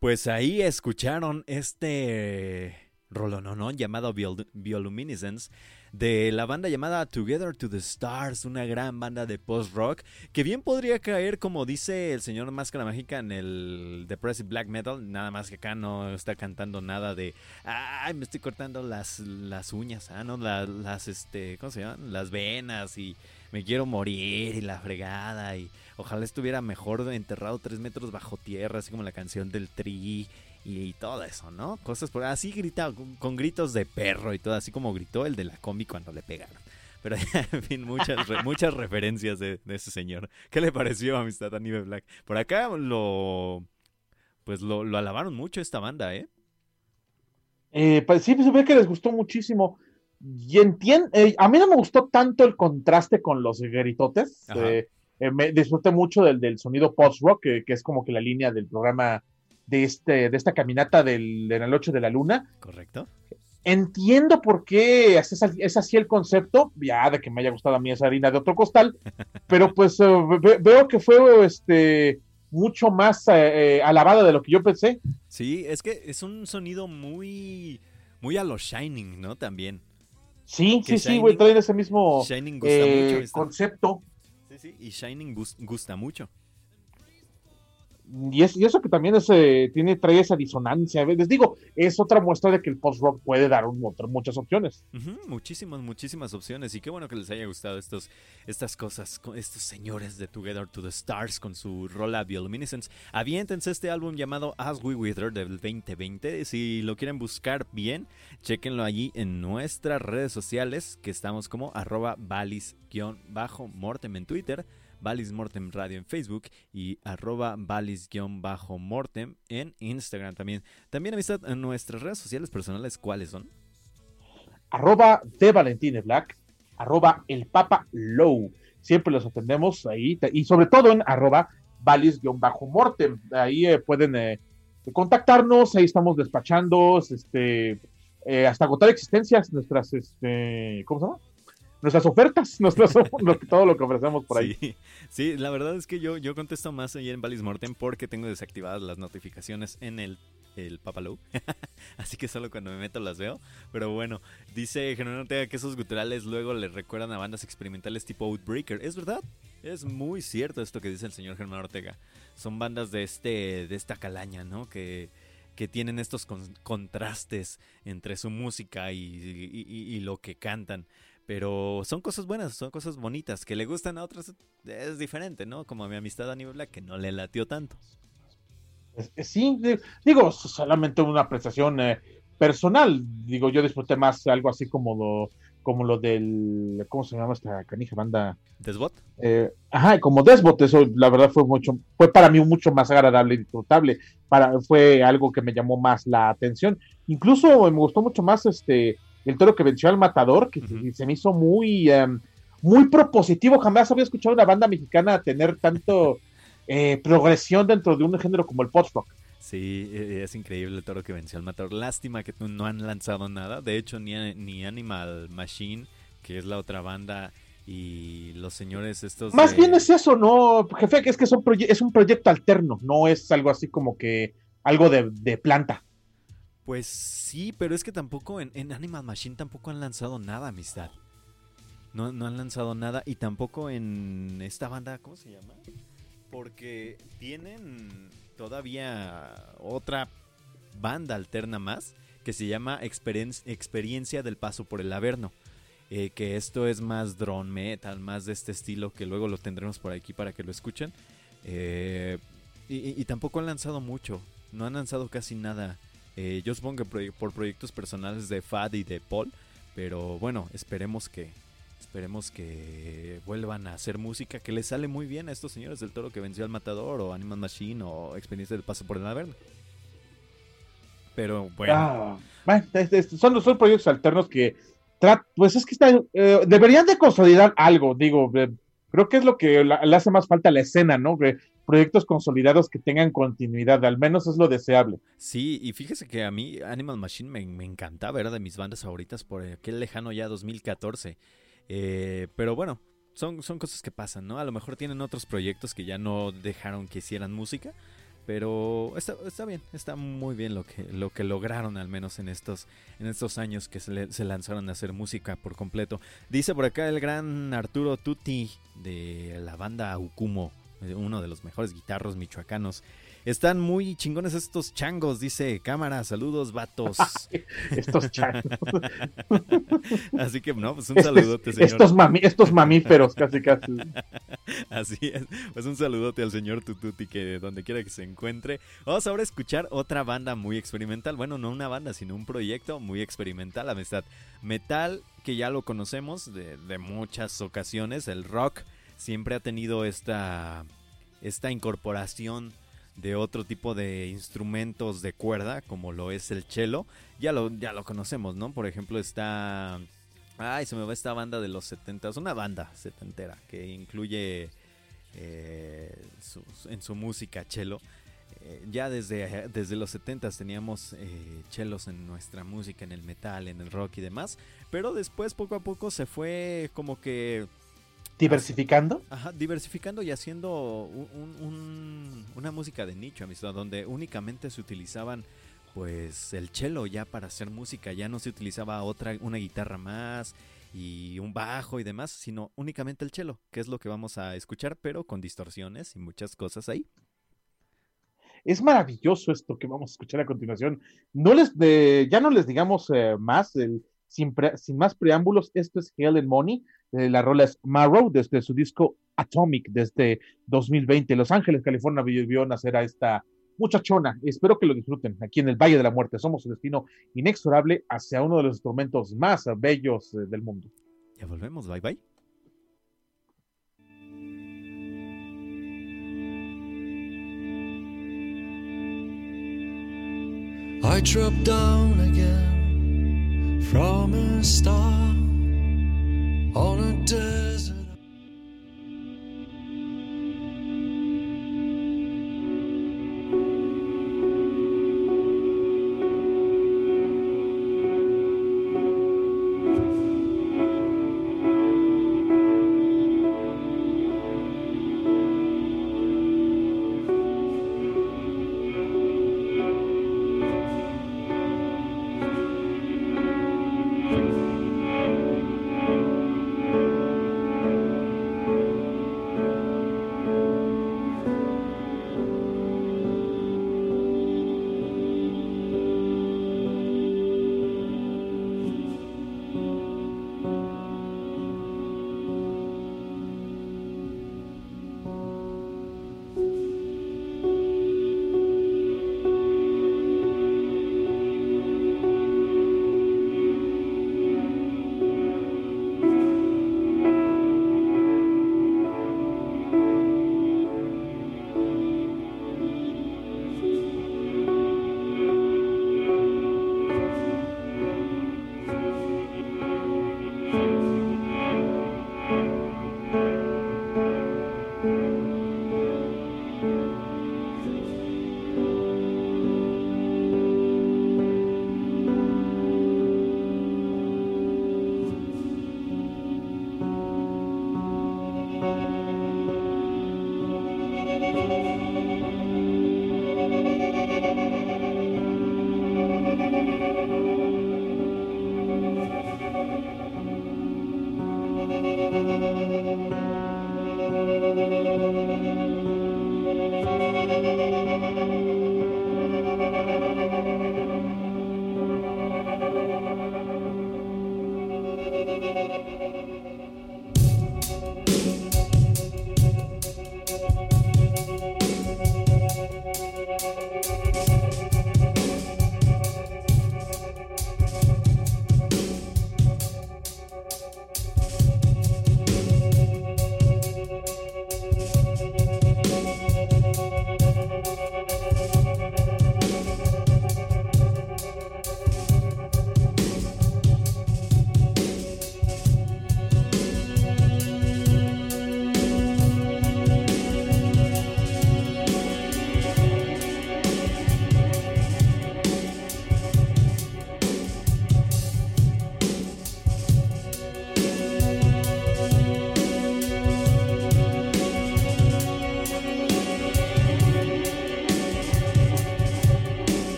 S1: Pues ahí escucharon este no llamado Bioluminescence de la banda llamada Together to the Stars, una gran banda de post-rock que bien podría caer, como dice el señor Máscara Mágica en el Depressive Black Metal, nada más que acá no está cantando nada de, ay, me estoy cortando las, las uñas, ah, no, las, este, ¿cómo se llaman? Las venas y me quiero morir y la fregada y ojalá estuviera mejor enterrado tres metros bajo tierra, así como la canción del Tri y, todo eso, ¿no? Cosas por así gritado, con, gritos de perro y todo, así como gritó el de la combi cuando le pegaron. Pero [laughs] en fin, muchas, muchas referencias de, ese señor. ¿Qué le pareció Amistad a Nive Black? Por acá lo. Pues lo, alabaron mucho esta banda, ¿eh?
S2: eh pues sí, se que les gustó muchísimo. Y entiendo, eh, a mí no me gustó tanto el contraste con los gritotes. Eh, me disfruté mucho del, del sonido post-rock, que, es como que la línea del programa de, este, de esta caminata del, en el 8 de la luna.
S1: Correcto.
S2: Entiendo por qué es, es, así el concepto, ya de que me haya gustado a mí esa harina de otro costal, [laughs] pero pues eh, veo que fue este mucho más eh, eh, alabada de lo que yo pensé.
S1: Sí, es que es un sonido muy, muy a lo Shining, ¿no? También.
S2: Sí, sí, sí, güey, traen ese mismo Shining gusta mucho, concepto.
S1: Sí, sí, y Shining gusta mucho.
S2: Y, es, y eso que también eh, tiene, trae esa disonancia. Les digo, es otra muestra de que el post-rock puede dar muchas opciones.
S1: muchísimas, muchísimas opciones. Y qué bueno que les haya gustado estos, estas cosas, estos señores de Together to the Stars con su rola Bioluminescence. Aviéntense este álbum llamado As We Wither del 2020. Si lo quieren buscar bien, chequenlo allí en nuestras redes sociales, que estamos como arroba balis-mortem en Twitter Valis Mortem Radio en Facebook y arroba Valis-Mortem en Instagram también. También amistad en nuestras redes sociales personales, ¿cuáles son?
S2: Arroba de arroba el. Siempre los atendemos ahí y sobre todo en arroba Valis-Mortem. Ahí eh, pueden eh, contactarnos, ahí estamos despachando, este, eh, hasta agotar existencias, nuestras, este, ¿cómo se llama? Nuestras ofertas, [laughs] nuestras, todo lo que ofrecemos por ahí.
S1: Sí, la verdad es que yo, yo contesto más ahí en Valis Mortem porque tengo desactivadas las notificaciones en el, el Papalou. [laughs] Así que solo cuando me meto las veo. Pero bueno, dice Germán Ortega que esos guturales luego le recuerdan a bandas experimentales tipo Outbreaker. ¿Es verdad? Es muy cierto esto que dice el señor Germán Ortega. Son bandas de este de esta calaña, ¿no? Que, que tienen estos contrastes entre su música y, lo que cantan. Pero son cosas buenas, son cosas bonitas. Que le gustan a otras es diferente, ¿no? Como a mi amistad a nivel que no le latió tanto.
S2: Sí, digo, solamente una apreciación eh, personal. Digo, yo disfruté más algo así como lo, como lo del. ¿Cómo se llama esta canija banda?
S1: ¿Desbot?
S2: Eh, ajá, como Desbot, eso la verdad fue mucho, fue para mí mucho más agradable y disfrutable. Para, fue algo que me llamó más la atención. Incluso me gustó mucho más este el toro que venció al matador, que se me hizo muy, em, muy propositivo. Jamás había escuchado una banda mexicana tener tanto [laughs] eh, progresión dentro de un género como el post-rock.
S1: Sí, e, es increíble el toro que venció al matador. Lástima que no han lanzado nada. De hecho, ni, ni Animal Machine, que es la otra banda, y los señores estos.
S2: Más bien es eso, ¿no? Jefe, es que es un, es un proyecto alterno, no es algo así como que algo de, de planta.
S1: Pues sí, pero es que tampoco en, Animal Machine tampoco han lanzado nada, amistad. No, no han lanzado nada y tampoco en esta banda, ¿cómo se llama? Porque tienen todavía otra banda alterna más que se llama Experiencia del Paso por el Averno. Eh, que esto es más drone metal, más de este estilo, que luego lo tendremos por aquí para que lo escuchen. Eh, y, tampoco han lanzado mucho, no han lanzado casi nada eh, yo supongo que por proyectos personales de Fad y de Paul, pero bueno, esperemos que esperemos que vuelvan a hacer música que les sale muy bien a estos señores del Toro que venció al Matador o Animal Machine o Experiencia del Paso por el Averno. Pero bueno.
S2: Ah, son, son proyectos alternos que pues es que eh, deberían de consolidar algo, digo, creo que es lo que le hace más falta a la escena, ¿no? Proyectos consolidados que tengan continuidad, al menos es lo deseable.
S1: Sí, y fíjese que a mí Animal Machine me, encantaba, era de mis bandas favoritas por aquel lejano ya 2014. Eh, pero bueno, son, son cosas que pasan, ¿no? A lo mejor tienen otros proyectos que ya no dejaron que hicieran música, pero está, está bien, está muy bien lo que, lo que lograron al menos en estos, en estos años que se, se lanzaron a hacer música por completo. Dice por acá el gran Arturo Tutti de la banda Ukumo, uno de los mejores guitarros michoacanos. Están muy chingones estos changos, dice cámara. Saludos, vatos.
S2: estos changos. [laughs]
S1: Así que, no, pues un saludote, señor.
S2: Estos, estos mamíferos, casi, casi. [laughs]
S1: Así es. Pues un saludote al señor Tututi, que donde quiera que se encuentre. Vamos ahora a escuchar otra banda muy experimental. Bueno, no una banda, sino un proyecto muy experimental, amistad. Metal, que ya lo conocemos de, de muchas ocasiones. El rock siempre ha tenido esta, esta incorporación de otro tipo de instrumentos de cuerda, como lo es el cello, ya lo, ya lo conocemos, ¿no? Por ejemplo, está... Ay, se me va esta banda de los 70, una banda setentera que incluye eh, en su música cello. Eh, ya desde, desde los 70 teníamos eh, chelos en nuestra música, en el metal, en el rock y demás, pero después poco a poco se fue como que
S2: ¿Diversificando?
S1: Ajá, diversificando y haciendo una música de nicho, amistad, donde únicamente se utilizaban pues el cello ya para hacer música, ya no se utilizaba otra, una guitarra más y un bajo y demás, sino únicamente el cello, que es lo que vamos a escuchar, pero con distorsiones y muchas cosas ahí.
S2: Es maravilloso esto que vamos a escuchar a continuación. No les de, ya no les digamos eh, más, el, sin, sin, más preámbulos, esto es Hell Money eh, la rola es Marrow desde su disco Atomic desde 2020. Los Ángeles, California, vio nacer a esta muchachona. Espero que lo disfruten aquí en el Valle de la Muerte. Somos su destino inexorable hacia uno de los instrumentos más bellos eh, del mundo.
S1: Ya volvemos, bye bye. I down again from a star.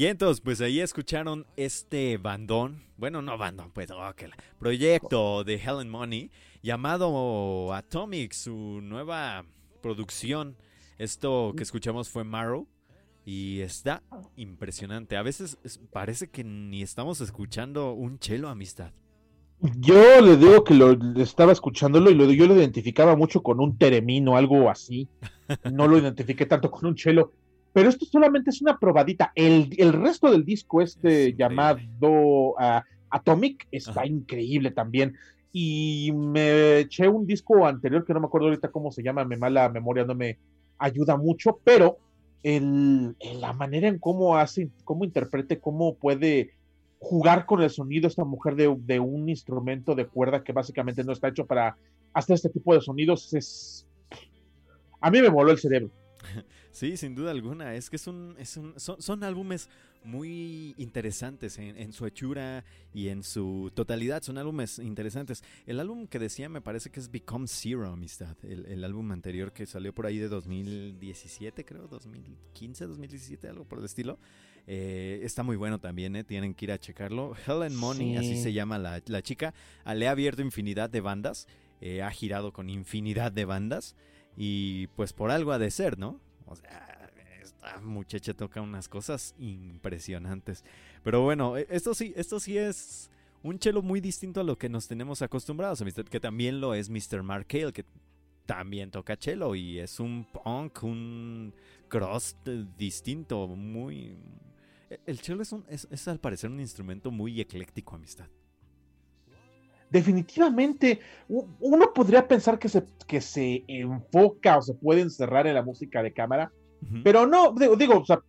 S1: Vientos, pues ahí escucharon este bandón, bueno, no bandón, pues, ok, proyecto de Helen Money llamado Atomic, su nueva producción. Esto que escuchamos fue Marrow y está impresionante. A veces parece que ni estamos escuchando un chelo amistad.
S2: Yo le digo que lo estaba escuchándolo y yo lo identificaba mucho con un teremino, algo así. No lo identifiqué tanto con un chelo. Pero esto solamente es una probadita. El, resto del disco, este llamado ah, Atomic, está increíble también. Y me eché un disco anterior que no me acuerdo ahorita cómo se llama, me mala memoria no me ayuda mucho, pero el, la manera en cómo hace, cómo interprete, cómo puede jugar con el sonido esta mujer de, de, un instrumento de cuerda que básicamente no está hecho para hacer este tipo de sonidos es a mí me moló el cerebro [laughs]
S1: Sí, sin duda alguna. Es que es un, es un, son, son, álbumes muy interesantes en, su hechura y en su totalidad. Son álbumes interesantes. El álbum que decía me parece que es Become Zero, amistad. El, el álbum anterior que salió por ahí de 2017, creo, 2015, 2017, algo por el estilo. Eh, está muy bueno también, ¿eh? tienen que ir a checarlo. Helen Money, así se llama la, la chica. Le ha abierto infinidad de bandas. Eh, ha girado con infinidad de bandas. Y pues por algo ha de ser, ¿no? O sea, esta muchacha toca unas cosas impresionantes. Pero bueno, e, esto sí, esto sí es un chelo muy distinto a lo que nos tenemos acostumbrados, que también lo es Mr. Mark Hale, que también toca chelo y es un punk, un cross distinto, muy... E, el chelo es, un, es al parecer un instrumento muy ecléctico, amistad
S2: definitivamente uno podría pensar que se, que se enfoca o se puede encerrar en la música de cámara, pero no, digo, o sea,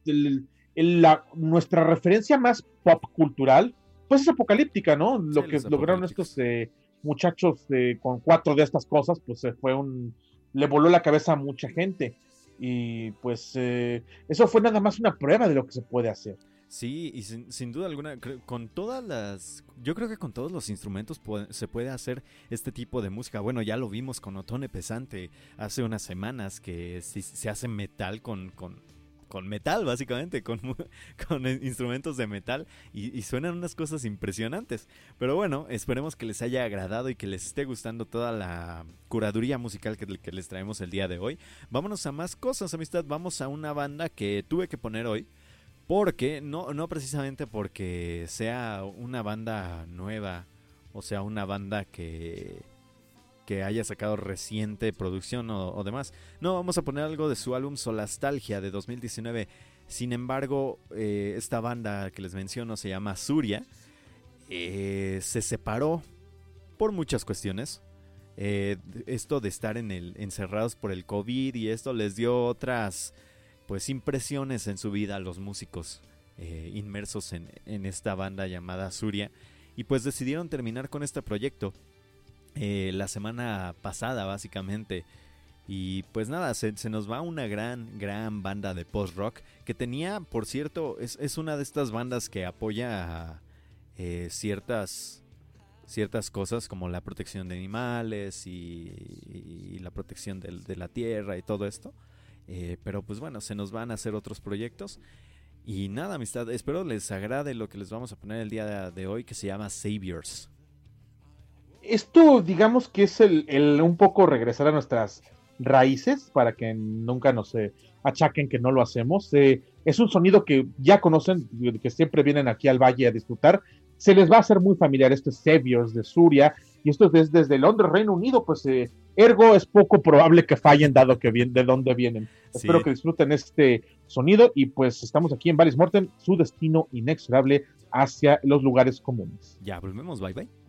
S2: la, nuestra referencia más pop cultural, pues es apocalíptica, ¿no? Lo que lograron estos eh, muchachos eh, con cuatro de estas cosas, pues se fue un, le voló la cabeza a mucha gente. Y pues eh, eso fue nada más una prueba de lo que se puede hacer.
S1: Sí, y sin, duda alguna, con todas las... Yo creo que con todos los instrumentos se puede hacer este tipo de música. Bueno, ya lo vimos con Otone Pesante hace unas semanas, que se, hace metal con, con, con metal, básicamente, con, [laughs] con instrumentos de metal, y, suenan unas cosas impresionantes. Pero bueno, esperemos que les haya agradado y que les esté gustando toda la curaduría musical que, que les traemos el día de hoy. Vámonos a más cosas, amistad. Vamos a una banda que tuve que poner hoy porque, no, no precisamente porque sea una banda nueva, o sea, una banda que, que haya sacado reciente producción o, demás. No, vamos a poner algo de su álbum Solastalgia de 2019. Sin embargo, eh, esta banda que les menciono se llama Suria. Eh, se separó por muchas cuestiones. Eh, esto de estar en el, encerrados por el COVID y esto les dio otras pues impresiones en su vida a los músicos eh, inmersos en, esta banda llamada Suria y pues decidieron terminar con este proyecto eh, la semana pasada básicamente y pues nada, se, nos va una gran, gran banda de post-rock que tenía, por cierto, es, una de estas bandas que apoya eh, ciertas, ciertas cosas como la protección de animales y, la protección de, la tierra y todo esto. Eh, pero pues bueno, se nos van a hacer otros proyectos. Y nada, amistad, espero les agrade lo que les vamos a poner el día de hoy que se llama Saviors.
S2: Esto digamos que es el, un poco regresar a nuestras raíces para que nunca nos eh, achaquen que no lo hacemos. Eh, es un sonido que ya conocen, que siempre vienen aquí al valle a disfrutar. Se les va a hacer muy familiar. Esto es Saviors de Suria y esto es desde, Londres, Reino Unido, pues Ergo es poco probable que fallen dado que vienen de dónde vienen. Espero que disfruten este sonido y pues estamos aquí en Valis Morten, su destino inexorable hacia los lugares comunes.
S1: Ya volvemos, bye bye.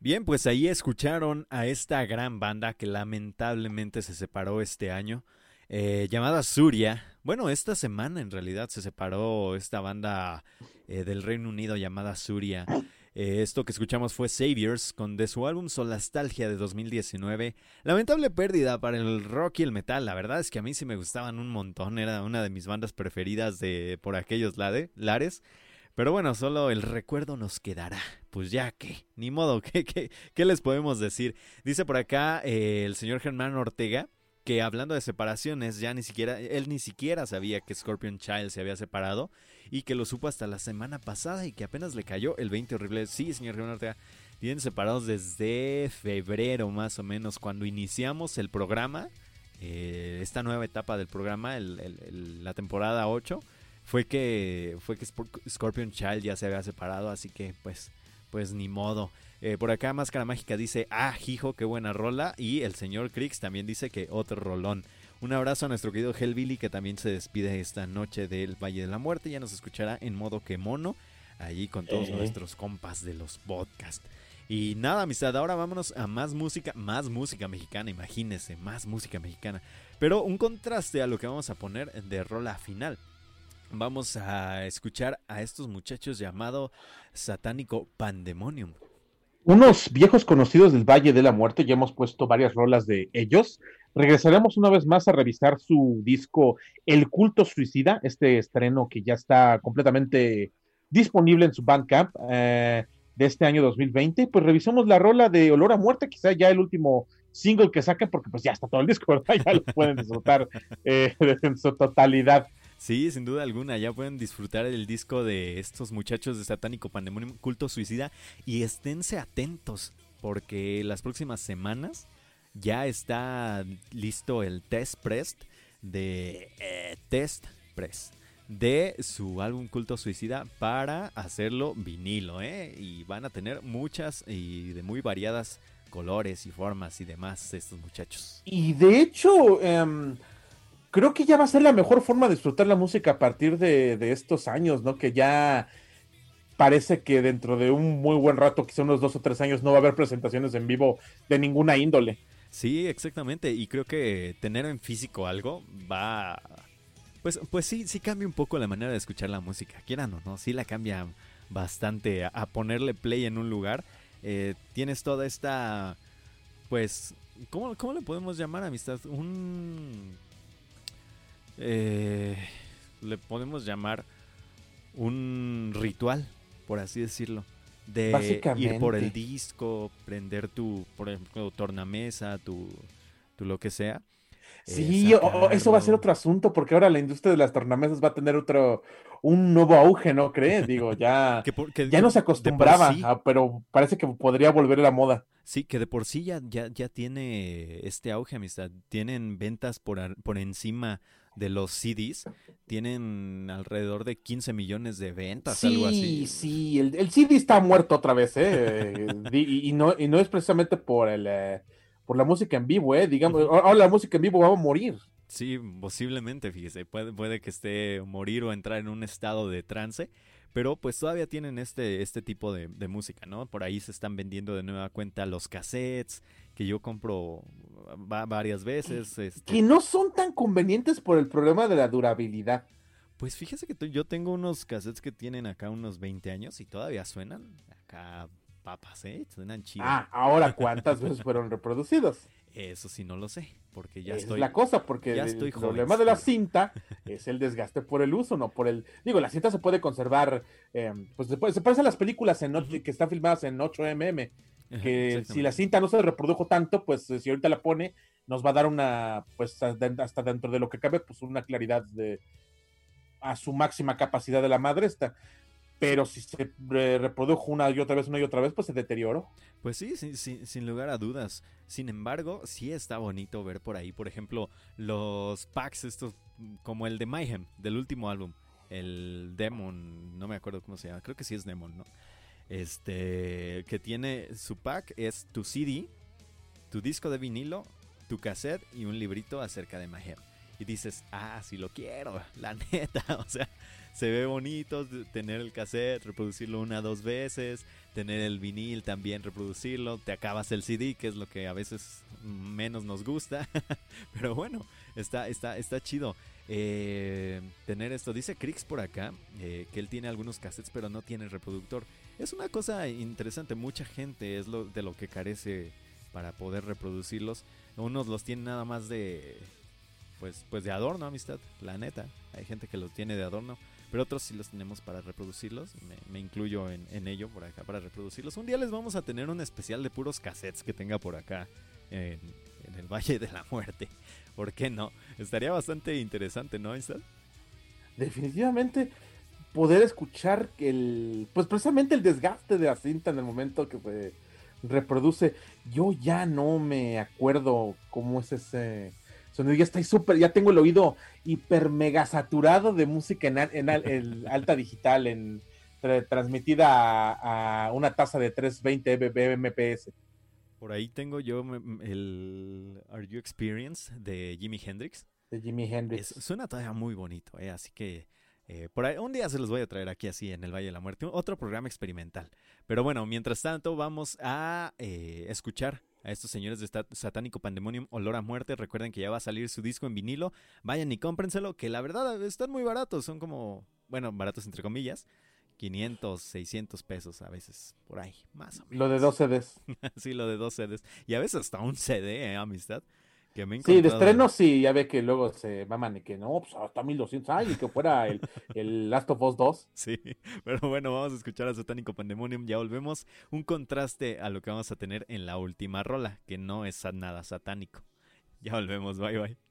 S1: Bien, pues ahí escucharon a esta gran banda que lamentablemente se separó este año, eh, llamada Suria. Bueno, esta semana en realidad se separó esta banda eh, del Reino Unido llamada Suria. Eh, esto que escuchamos fue Saviors con de su álbum Solastalgia de 2019. Lamentable pérdida para el rock y el metal. La verdad es que a mí sí me gustaban un montón. Era una de mis bandas preferidas de por aquellos lares. Pero bueno, solo el recuerdo nos quedará. Pues ya que, ni modo, [laughs] ¿qué, qué, qué les podemos decir? Dice por acá eh, el señor Germán Ortega que hablando de separaciones, ya ni siquiera, él ni siquiera sabía que Scorpion Child se había separado y que lo supo hasta la semana pasada y que apenas le cayó el 20 horrible. Sí, señor Germán Ortega, tienen separados desde febrero más o menos, cuando iniciamos el programa, eh, esta nueva etapa del programa, la temporada 8 fue que fue que Scorpion Child ya se había separado, así que pues pues ni modo. Eh, por acá Máscara Mágica dice, ah, hijo, qué buena rola. Y el señor Crix también dice que otro rolón. Un abrazo a nuestro querido Hellbilly que también se despide esta noche del Valle de la Muerte. Ya nos escuchará en modo que mono, allí con todos nuestros compas de los podcasts. Y nada, amistad, ahora vámonos a más música, más música mexicana, imagínense, más música mexicana. Pero un contraste a lo que vamos a poner de rola final vamos a escuchar a estos muchachos llamado Satánico Pandemonium.
S2: Unos viejos conocidos del Valle de la Muerte, ya hemos puesto varias rolas de ellos. Regresaremos una vez más a revisar su disco El Culto Suicida, este estreno que ya está completamente disponible en su Bandcamp eh, de este año 2020. Pues revisamos la rola de Olor a Muerte, quizá ya el último single que saquen, porque pues ya está todo el disco, ¿verdad? [laughs] Ya lo pueden disfrutar eh, [laughs] en su totalidad.
S1: Sí, sin duda alguna, ya pueden disfrutar el disco de estos muchachos de Satánico Pandemonium Culto Suicida y esténse atentos porque las próximas semanas ya está listo el test press de eh, test press de su álbum Culto Suicida para hacerlo vinilo, ¿eh? Y van a tener muchas y de muy variadas colores y formas y demás estos muchachos.
S2: Y de hecho, em, creo que ya va a ser la mejor forma de disfrutar la música a partir de, estos años, ¿no? Que ya parece que dentro de un muy buen rato, quizá unos dos o tres años, no va a haber presentaciones en vivo de ninguna índole.
S1: Sí, exactamente. Y creo que tener en físico algo va. Pues, pues sí, sí cambia un poco la manera de escuchar la música. Quieran o no, sí la cambia bastante. A, ponerle play en un lugar. Eh, tienes toda esta. Pues. ¿cómo, ¿Cómo le podemos llamar amistad? Un eh, le podemos llamar un ritual, por así decirlo. De ir por el disco, prender tu, por ejemplo, tornamesa, tu, tu lo que sea.
S2: Sí, eso va a ser otro asunto, porque ahora la industria de las tornamesas va a tener otro, un nuevo auge, ¿no crees? Digo, [laughs] ya, ya no se acostumbraba, pero parece que podría volver a la moda.
S1: Sí, que de por sí ya, ya, ya tiene este auge, amistad. Tienen ventas por, por encima de los CDs tienen alrededor de 15 millones de ventas,
S2: sí,
S1: algo así.
S2: Sí, el, el, CD está muerto otra vez, ¿eh? [laughs] y, no, y no es precisamente por, el, eh, por la música en vivo, ¿eh? Digamos, ahora la música en vivo va a morir.
S1: Sí, posiblemente, fíjese, puede, puede que esté morir o entrar en un estado de trance, pero pues todavía tienen este, este tipo de, de música, ¿no? Por ahí se están vendiendo de nueva cuenta los cassettes, que yo compro varias veces. Este
S2: que no son tan convenientes por el problema de la durabilidad.
S1: Pues fíjese que yo tengo unos cassettes que tienen acá unos 20 años y todavía suenan acá papas, ¿eh? Suenan chidos.
S2: Ah, ahora cuántas veces fueron [laughs] reproducidos.
S1: Eso sí no lo sé, porque ya
S2: estoy. Es la cosa, porque el problema de la cinta [laughs] es el desgaste por el uso, no por el. Digo, la cinta se puede conservar, eh, pues se, puede, se parecen las películas en, que están filmadas en 8 mm que si la cinta no se reprodujo tanto, pues eh, si ahorita la pone, nos va a dar una, pues hasta dentro de lo que cabe, pues una claridad de a su máxima capacidad de la madre esta. Pero si se reprodujo una y otra vez, una y otra vez, pues se deterioró.
S1: Pues sí, sin lugar a dudas. Sin embargo, sí está bonito ver por ahí, por ejemplo, los packs estos, como el de Mayhem, del último álbum. El Demon, no me acuerdo cómo se llama, creo que sí es Demon, ¿no? Este, que tiene su pack es tu CD, tu disco de vinilo, tu cassette y un librito acerca de Mayhem. y dices, ah, sí lo quiero, [laughs] la neta, [laughs] o sea, se ve bonito tener el cassette, reproducirlo una dos veces, tener el vinil también, reproducirlo, te acabas el CD, que es lo que a veces menos nos gusta, [laughs] pero bueno, está, está, está chido. Eh, tener esto, dice Crix por acá, eh, que él tiene algunos cassettes pero no tiene reproductor. Es una cosa interesante, mucha gente es lo, de lo que carece para poder reproducirlos. Unos los tienen nada más de pues, pues de adorno, amistad, la neta. Hay gente que los tiene de adorno, pero otros sí los tenemos para reproducirlos. Me, incluyo en, ello por acá para reproducirlos. Un día les vamos a tener un especial de puros cassettes que tenga por acá en, el Valle de la Muerte. [laughs] ¿Por qué no? Estaría bastante interesante, ¿no, amistad?
S2: Definitivamente poder escuchar el, pues precisamente el desgaste de la cinta en el momento que reproduce. Yo ya no me acuerdo cómo es ese ya estoy súper, ya tengo el oído hiper mega saturado de música en, alta digital, en transmitida a, una tasa de 320 mbps.
S1: Por ahí tengo yo el Are You Experience de Jimi Hendrix.
S2: De Jimi Hendrix.
S1: suena todavía muy bonito, ¿eh? así que eh, por ahí, un día se los voy a traer aquí así en el Valle de la Muerte, otro programa experimental. Pero bueno, mientras tanto vamos a eh, escuchar a estos señores de Satánico Pandemonium, Olor a Muerte. Recuerden que ya va a salir su disco en vinilo. Vayan y cómprenselo, que la verdad están muy baratos. Son como, bueno, baratos entre comillas. 500, 600 pesos a veces, por ahí, más o menos.
S2: Lo de dos CDs. [laughs]
S1: sí, lo de dos CDs. Y a veces hasta un CD, ¿eh, amistad?
S2: Sí, de estreno sí, ya ve que luego se maman y que no, pues hasta 1200 años y que fuera el, el Last of Us 2. [laughs]
S1: Sí, pero bueno, vamos a escuchar a Satánico Pandemonium, ya volvemos. Un contraste a lo que vamos a tener en la última rola, que no es nada satánico. Ya volvemos, bye bye.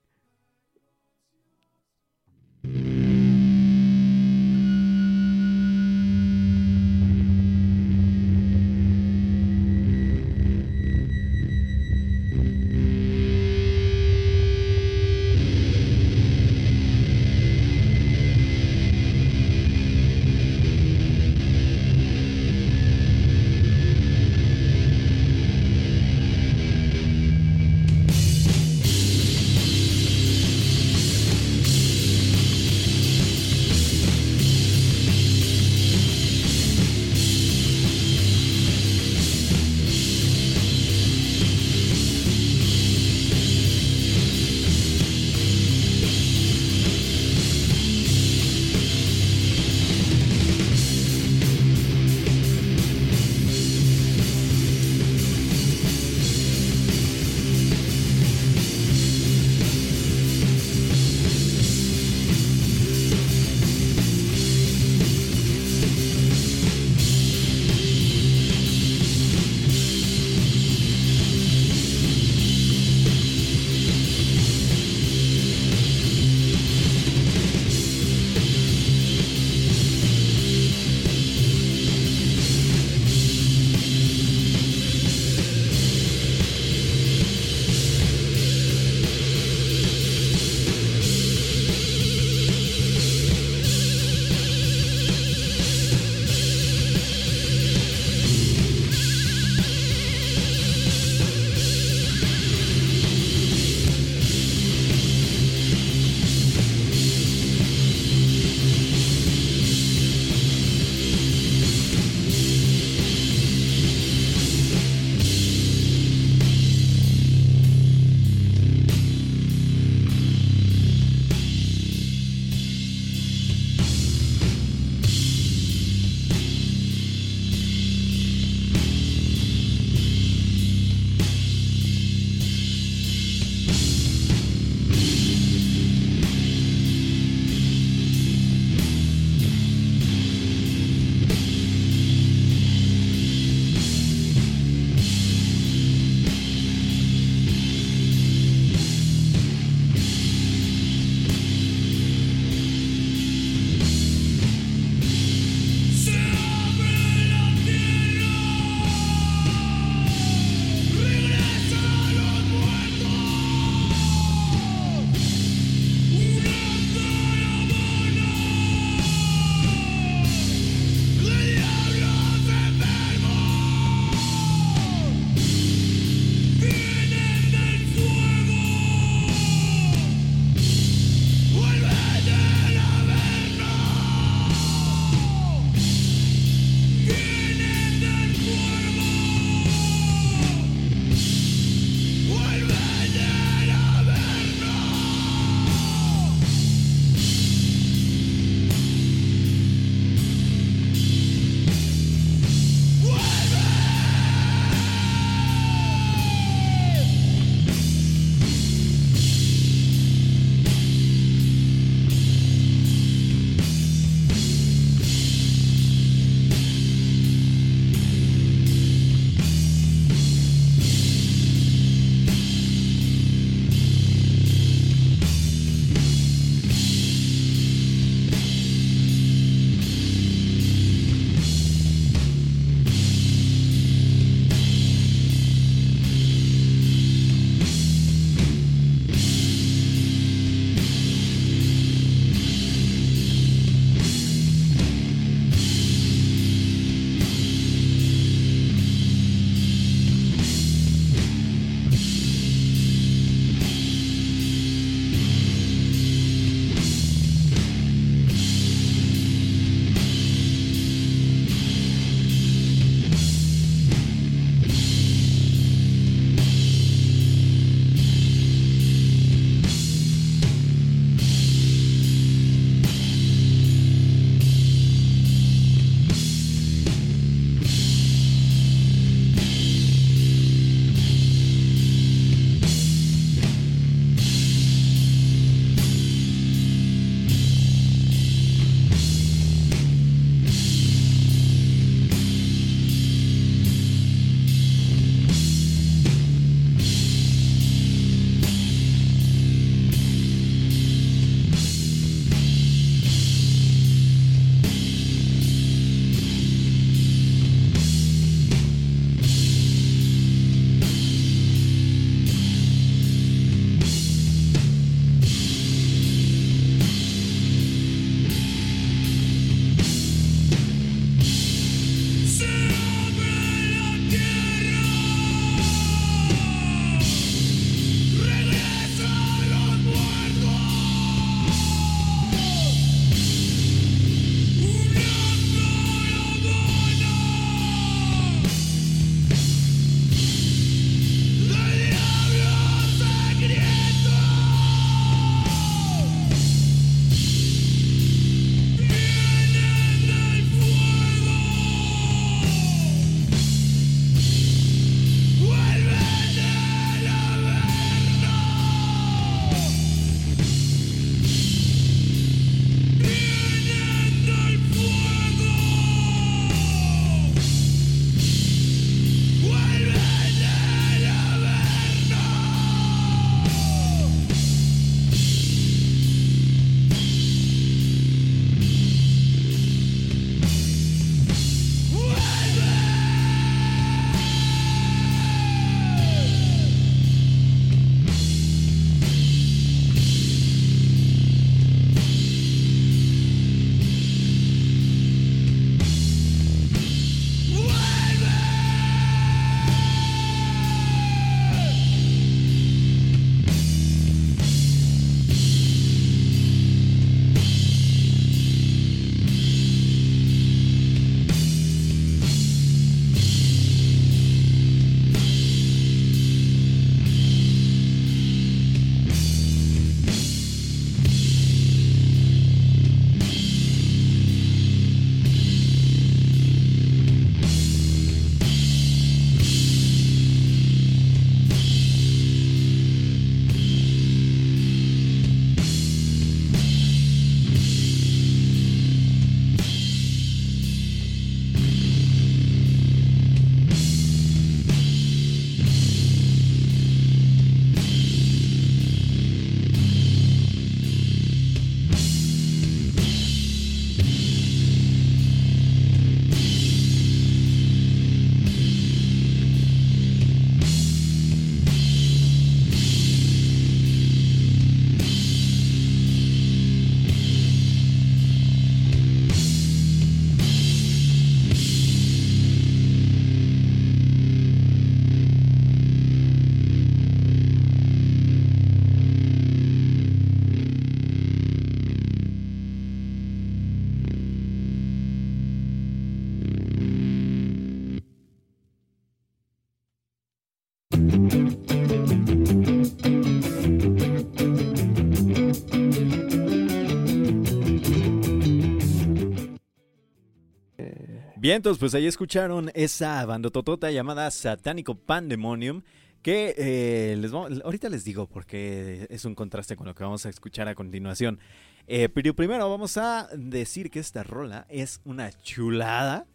S1: Bien, entonces pues ahí escucharon esa bandototota llamada Satánico Pandemonium. Que eh, ahorita les digo porque es un contraste con lo que vamos a escuchar a continuación. Eh, pero primero vamos a decir que esta rola es una chulada.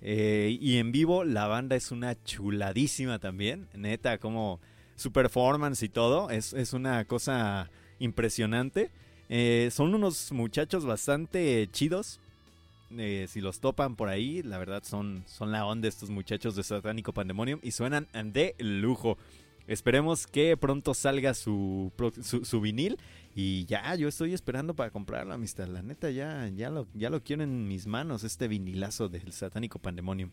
S1: eh, y en vivo la banda es una chuladísima también. Neta, como su performance y todo es, es una cosa impresionante. Son unos muchachos bastante chidos. Eh, si los topan por ahí, la verdad son, son la onda estos muchachos de Satánico Pandemonium y suenan de lujo. Esperemos que pronto salga su, su, su vinil y ya, yo estoy esperando para comprarlo, amistad. La neta, ya, ya, lo, ya lo quiero en mis manos, este vinilazo del Satánico Pandemonium.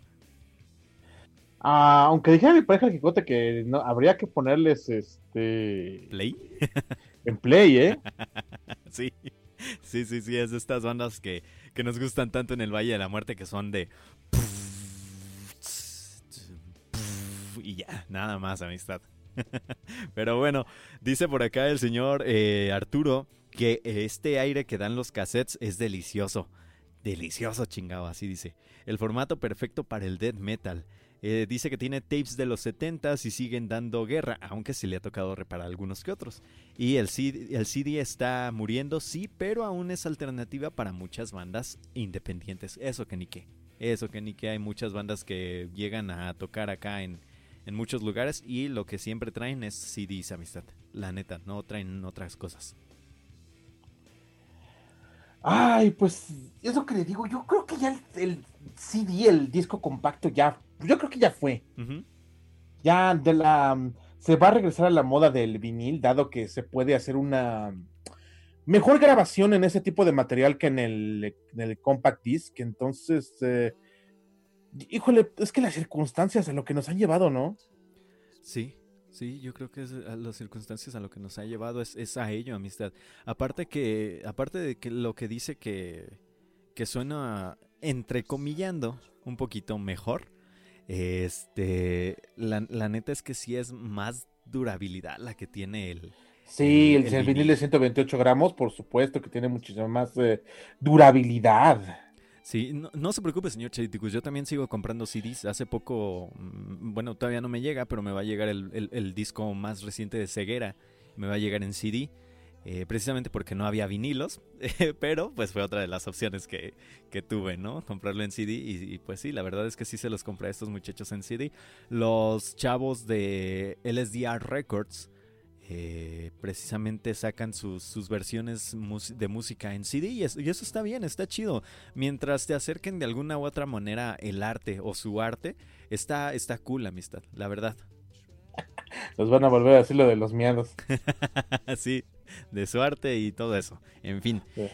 S2: Ah, aunque dijera mi pareja Quijote que no, habría que ponerles este
S1: ¿Play?
S2: en play, ¿eh? [laughs]
S1: Sí, sí, sí, sí, es de estas bandas que, que nos gustan tanto en el Valle de la Muerte que son de... Y ya, nada más, amistad. [laughs] Pero bueno, dice por acá el señor eh, Arturo que este aire que dan los cassettes es delicioso. Delicioso, chingado, así dice. El formato perfecto para el death metal. Eh, dice que tiene tapes de los 70s y siguen dando guerra, aunque sí le ha tocado reparar algunos que otros. Y el CD, el CD está muriendo, sí, pero aún es alternativa para muchas bandas independientes. Eso que ni. Eso que ni. Hay muchas bandas que llegan a tocar acá en, en muchos lugares y lo que siempre traen es CDs, amistad. La neta, no traen otras cosas.
S2: Ay, pues eso que le digo, yo creo que ya el, el CD, el disco compacto ya, yo creo que ya fue. Ya de la se va a regresar a la moda del vinil, dado que se puede hacer una mejor grabación en ese tipo de material que en el, en el compact disc. Entonces, eh, híjole, es que las circunstancias a lo que nos han llevado, ¿no?
S1: Sí, sí, yo creo que es a las circunstancias a lo que nos ha llevado es, es a ello, amistad. Aparte que, aparte de que lo que dice que, que suena entrecomillando un poquito mejor, este, la, la neta es que sí es más durabilidad la que tiene el,
S2: Sí,
S1: El-
S2: el,
S1: el
S2: vinil. de 128 gramos, por supuesto que tiene muchísima más eh, durabilidad.
S1: Sí, no, se preocupe, señor Chariticus. Yo también sigo comprando CDs. Hace poco, mm, bueno, todavía no me llega, pero me va a llegar el, el- el disco más reciente de Ceguera. Me va a llegar en CD, eh, precisamente porque no había vinilos. [laughs] pero pues fue otra de las opciones que, que tuve, ¿no? Comprarlo en CD. Y, y, pues sí, la verdad es que sí se los compré a estos muchachos en CD. Los chavos de LSDR Records. Eh, precisamente sacan sus, sus versiones de música en CD y eso, y eso está bien, está chido mientras te acerquen de alguna u otra manera el arte o su arte, está, está cool, amistad, la verdad. [laughs]
S2: Nos van a volver a decir lo de los miedos. [laughs]
S1: sí, de su arte y todo eso. En fin.
S2: Sí.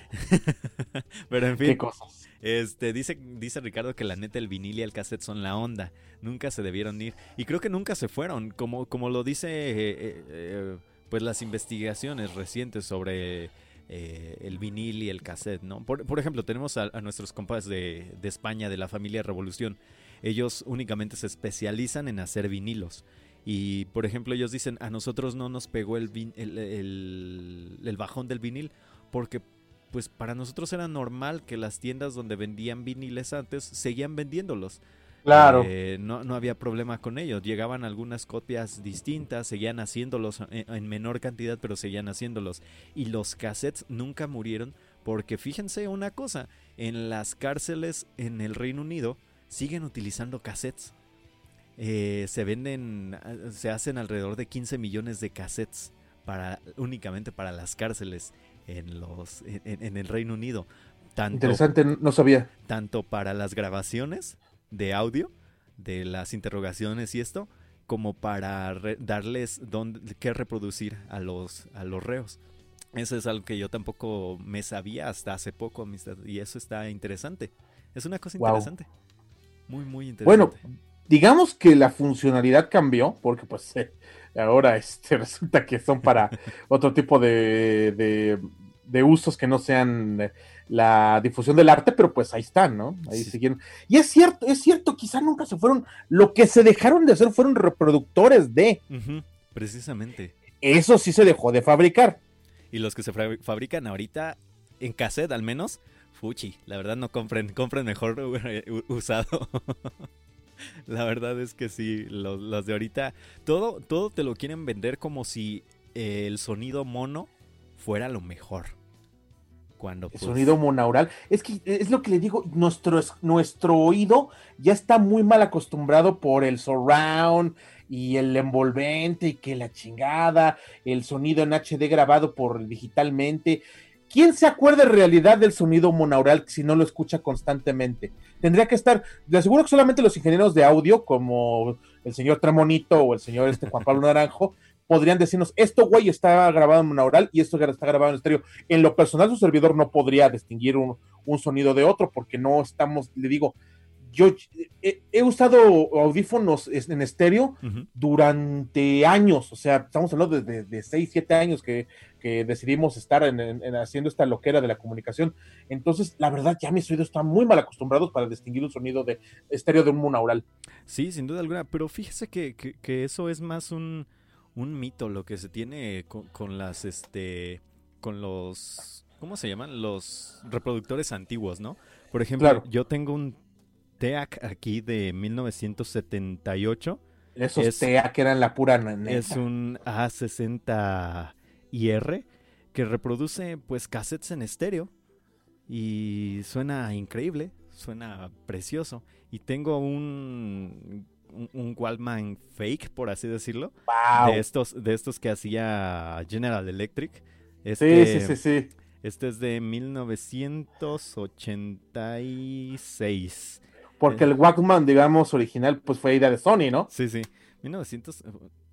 S2: [laughs]
S1: Pero en
S2: Qué
S1: fin,
S2: cosas.
S1: este, dice, dice Ricardo que la neta el vinil y el cassette son la onda. Nunca se debieron ir. Y creo que nunca se fueron. Como, como lo dice eh, eh, eh, pues las investigaciones recientes sobre el vinil y el cassette, ¿no? Por, por ejemplo, tenemos a, a nuestros compas de, de España, de la familia Revolución. Ellos únicamente se especializan en hacer vinilos. Y por ejemplo, ellos dicen, a nosotros no nos pegó el, vin- el, el- el bajón del vinil porque pues para nosotros era normal que las tiendas donde vendían viniles antes seguían vendiéndolos.
S2: Claro.
S1: Eh, no, no había problema con ellos. Llegaban algunas copias distintas, seguían haciéndolos en, en menor cantidad, pero seguían haciéndolos. Y los cassettes nunca murieron porque fíjense una cosa, en las cárceles en el Reino Unido siguen utilizando cassettes. Eh, se venden, eh, se hacen alrededor de 15 millones de cassettes para, únicamente para las cárceles en, los, en, el Reino Unido. Tanto,
S2: Interesante, no sabía.
S1: tanto para las grabaciones de audio, de las interrogaciones y esto, como para re- darles dónde, qué reproducir a los, a los reos. Eso es algo que yo tampoco me sabía hasta hace poco, amistad, y eso está interesante. Es una cosa
S2: Wow.
S1: interesante. Muy, muy
S2: Bueno,
S1: interesante.
S2: Digamos que la funcionalidad cambió, porque pues eh, ahora este, [laughs] resulta que son para otro tipo de, de, de usos que no sean eh, la difusión del arte, pero pues ahí están, ¿no? Ahí
S1: Sí.
S2: siguieron. Y es cierto, es cierto, quizá nunca se fueron, lo que se dejaron de hacer fueron reproductores de,
S1: precisamente.
S2: eso sí se dejó de fabricar.
S1: Y los que se fabrican ahorita, en cassette al menos, fuchi. La verdad no compren, compren mejor [laughs] eh, usado. [laughs] la verdad es que sí, los, de ahorita, todo, todo te lo quieren vender como si el sonido mono fuera lo mejor. Cuando,
S2: el pues, sonido monaural. Es que es lo que le digo, nuestro, nuestro oído ya está muy mal acostumbrado por el surround y el envolvente y que la chingada, el sonido en HD grabado por digitalmente. ¿Quién se acuerda en realidad del sonido monaural si no lo escucha constantemente? Tendría que estar, le aseguro que solamente los ingenieros de audio, como el señor Tremonito o el señor este Juan Pablo Naranjo, podrían decirnos, esto güey está grabado en monaural y esto está grabado en estéreo. En lo personal, su servidor no podría distinguir un, un sonido de otro porque no estamos, le digo, yo he, usado audífonos en estéreo durante años, o sea, estamos hablando de, de, 6, 7 años que, decidimos estar en, haciendo esta loquera de la comunicación. Entonces, la verdad, ya mis oídos están muy mal acostumbrados para distinguir un sonido de estéreo de un monaural.
S1: Sí, sin duda alguna, pero fíjese que, eso es más un, mito, lo que se tiene con, las, este, con los, ¿cómo se llaman? Los reproductores antiguos, ¿no? Por ejemplo, yo tengo un TEAC aquí de 1978.
S2: Esos es, TEAC eran la pura
S1: neta. Es un A60IR que reproduce pues cassettes en estéreo y suena increíble, suena precioso. Y tengo un, un, Walkman fake, por así decirlo, de estos de estos que hacía General Electric.
S2: Este, sí, sí, sí, sí.
S1: Este es de 1986.
S2: Porque el Walkman, digamos, original, pues fue idea de Sony, ¿no?
S1: Sí, sí. 1900,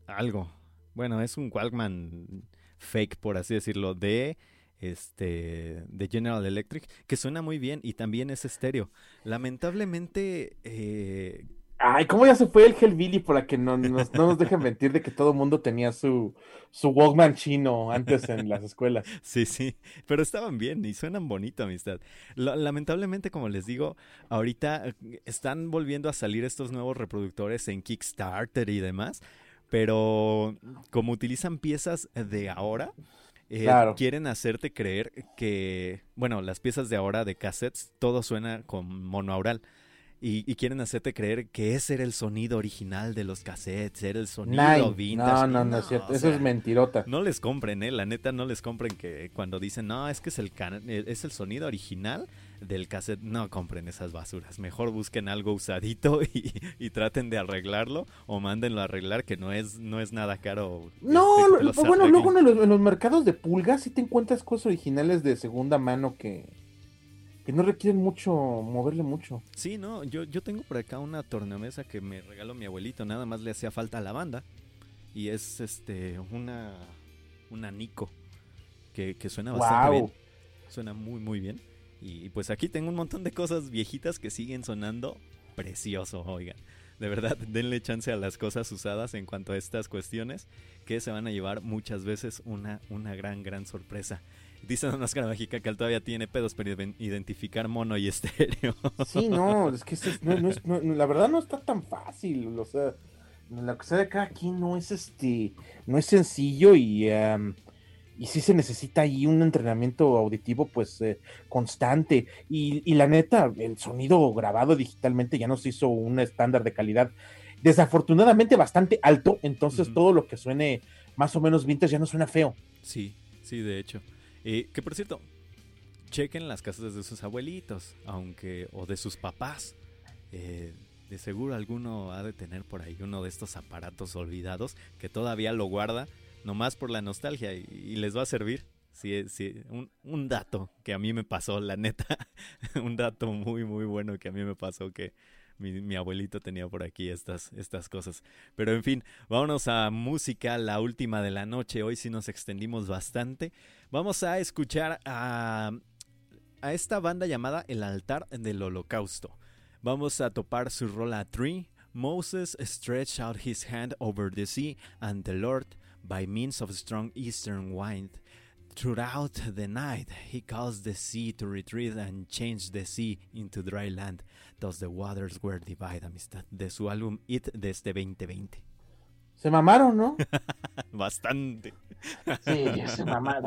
S1: algo. Bueno, es un Walkman fake, por así decirlo, de este de General Electric, que suena muy bien y también es estéreo. Lamentablemente, eh,
S2: Ay, ¿cómo ya se fue el Hellbilly para que no, nos, no nos dejen mentir de que todo el mundo tenía su, su Walkman chino antes en las escuelas? [laughs]
S1: Sí, sí, pero estaban bien y suenan bonito, amistad. lamentablemente, como les digo, ahorita eh, están volviendo a salir estos nuevos reproductores en Kickstarter y demás, pero como utilizan piezas de ahora, eh, quieren hacerte creer que, bueno, las piezas de ahora de cassettes, todo suena con monoaural. Y, quieren hacerte creer que ese era el sonido original de los cassettes, era el sonido vintage.
S2: No, no, no, es cierto, eso es mentirota.
S1: No les compren, eh, la neta no les compren que cuando dicen, no, es que es el, eh, es el sonido original del cassette, no compren esas basuras, mejor busquen algo usadito [laughs] y, traten de arreglarlo o mándenlo a arreglar que no es, no es nada caro.
S2: No, este, bueno, luego en los, en los mercados de pulgas sí te encuentras cosas originales de segunda mano que que no requieren mucho, moverle mucho.
S1: Sí, no, yo, yo tengo por acá una tornamesa que me regaló mi abuelito, nada más le hacía falta a la banda. Y es este una, una Nico, que, suena bastante bien. Suena muy, muy bien. Y pues aquí tengo un montón de cosas viejitas que siguen sonando precioso, oigan. De verdad, denle chance a las cosas usadas en cuanto a estas cuestiones que se van a llevar muchas veces una, una gran, gran sorpresa. Dice Don Oscar Mágica que él todavía tiene pedos para identificar mono y estéreo.
S2: Sí, no, [laughs] es que la verdad no está tan fácil. O sea, la cosa de cada quien no es este, no es sencillo y, y sí se necesita ahí un entrenamiento auditivo pues eh, constante. Y, la neta, el sonido grabado digitalmente ya nos hizo un estándar de calidad desafortunadamente bastante alto. Entonces todo lo que suene más o menos vintage ya no suena feo.
S1: Sí, sí, de hecho. Eh, que por cierto, chequen las casas de sus abuelitos, aunque, o de sus papás. Eh, de seguro alguno ha de tener por ahí uno de estos aparatos olvidados que todavía lo guarda, nomás por la nostalgia, y, les va a servir. Sí, sí, un, un, dato que a mí me pasó, la neta, [laughs] un dato muy, muy bueno que a mí me pasó que mi, abuelito tenía por aquí estas, estas cosas. Pero en fin, vámonos a música, la última de la noche. Hoy sí nos extendimos bastante. Vamos a escuchar a, a esta banda llamada El Altar del Holocausto. Vamos a topar su rola Tree. Moses stretched out his hand over the sea, and the Lord, by means of strong eastern wind, Throughout the night, he caused the sea to retreat and changed the sea into dry land. Thus the waters were divided, amistad, de su álbum It de este 2020.
S2: Se mamaron, ¿no? [laughs]
S1: Bastante.
S2: Sí, se mamaron.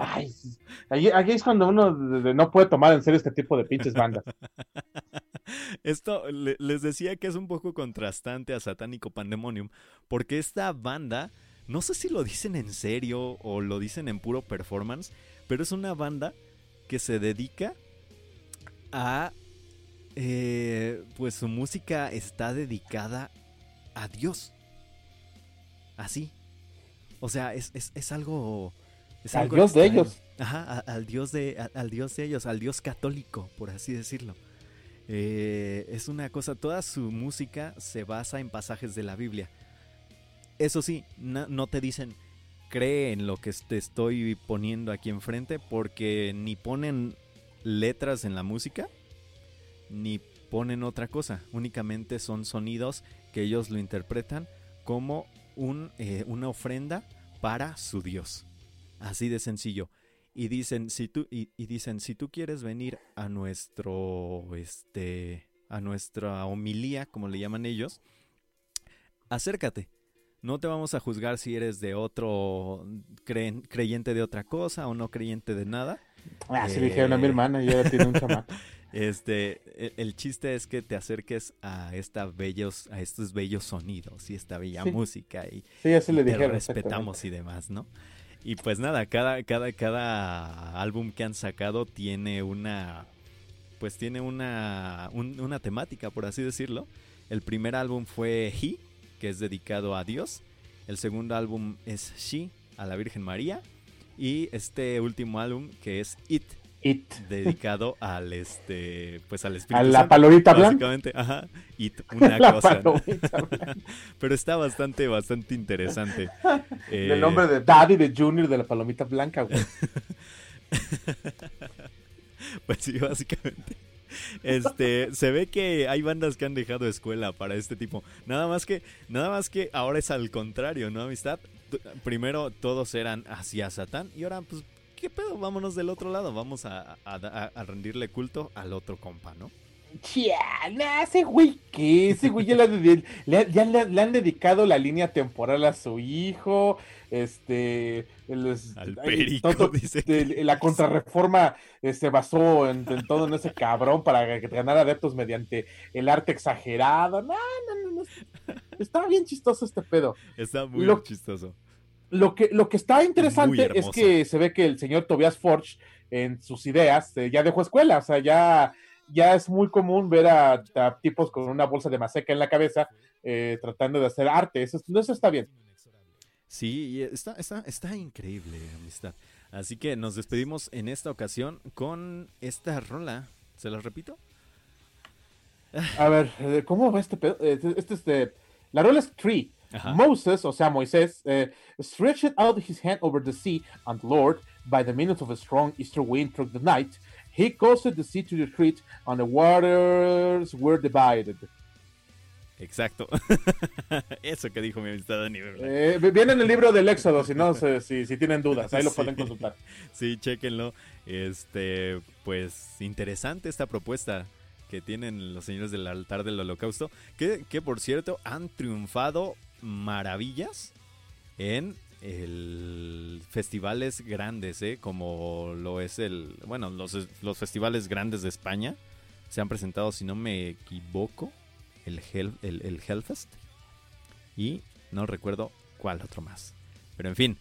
S2: Ay, aquí, es cuando uno no puede tomar en serio este tipo de pinches bandas. [laughs]
S1: Esto les decía que es un poco contrastante a Satánico Pandemonium, porque esta banda, no sé si lo dicen en serio o lo dicen en puro performance, pero es una banda que se dedica a... Eh, pues su música está dedicada a Dios. Así. O sea, es, algo...
S2: al Dios de ellos.
S1: Ajá, al, Dios de, al Dios de ellos, al Dios católico, por así decirlo. Eh, es una cosa, toda su música se basa en pasajes de la Biblia. Eso sí, no, te dicen, cree en lo que te estoy poniendo aquí enfrente, porque ni ponen letras en la música, ni ponen otra cosa. Únicamente son sonidos que ellos lo interpretan como un, eh, una ofrenda para su Dios. Así de sencillo y dicen si tú y, dicen si tú quieres venir a nuestro este a nuestra homilía como le llaman ellos acércate no te vamos a juzgar si eres de otro creyente de otra cosa o no creyente de nada
S2: ah sí dijeron a mi eh, hermana y ella tiene un [laughs] chamaco
S1: este el, chiste es que te acerques a esta bellos a estos bellos sonidos y esta bella música y,
S2: sí, así le
S1: te respetamos y demás no y pues nada, cada, cada, cada álbum que han sacado tiene una. Pues tiene una, una temática, por así decirlo. El primer álbum fue He, que es dedicado a Dios. El segundo álbum es She, a la Virgen María. Y este último álbum, que es It,
S2: It.
S1: Dedicado [laughs] al este, pues al espíritu.
S2: A la palomita blanca.
S1: ajá. It, una [laughs] cosa. [laughs] Pero está bastante, bastante interesante.
S2: El eh, nombre de Daddy de Junior de la palomita blanca, güey.
S1: pues sí, básicamente. [laughs] Este, se ve que hay bandas que han dejado escuela para este tipo. Nada más que, nada más que ahora es al contrario, ¿no, amistad? Primero todos eran hacia Satán y ahora pues ¿qué pedo? Vámonos del otro lado, vamos a, rendirle culto al otro compa, ¿no?
S2: Chia, ese güey, ¿qué? Ese güey ya, le, ya le, han dedicado la línea temporal a su hijo, este...
S1: Al perico, dice.
S2: la contrarreforma se este, basó en, todo en ese cabrón para ganar adeptos mediante el arte exagerado. No, no, no, no. Está bien chistoso este pedo.
S1: Está muy chistoso
S2: lo que, lo que está interesante es que se ve que el señor Tobias Forge en sus ideas eh, ya dejó escuela, o sea, ya, ya es muy común ver a, tipos con una bolsa de maseca en la cabeza eh, tratando de hacer arte, eso, eso está bien.
S1: Sí, está, está, está increíble, amistad. Así que nos despedimos en esta ocasión con esta rola. ¿Se la repito?
S2: A ver, eh, ¿cómo va este pedo? Este es de... La rola es Tree. Moses, o sea, Moisés, uh, stretched out his hand over the sea, and Lord, by the means of a strong easter wind through the night, he caused the sea to retreat, and the waters were divided.
S1: Exacto. [laughs] Eso que dijo mi amistad Dani.
S2: Eh, viene en el libro del Éxodo, si no, si, si, tienen dudas, ahí lo [laughs] pueden consultar.
S1: Sí, chequenlo. Este, pues interesante esta propuesta que tienen los señores del altar del holocausto, que, que por cierto han triunfado maravillas en el festivales grandes, ¿eh? como lo es el, bueno, los, los festivales grandes de España. Se han presentado, si no me equivoco, el, el, el Hellfest. Y no recuerdo cuál otro más. Pero en fin,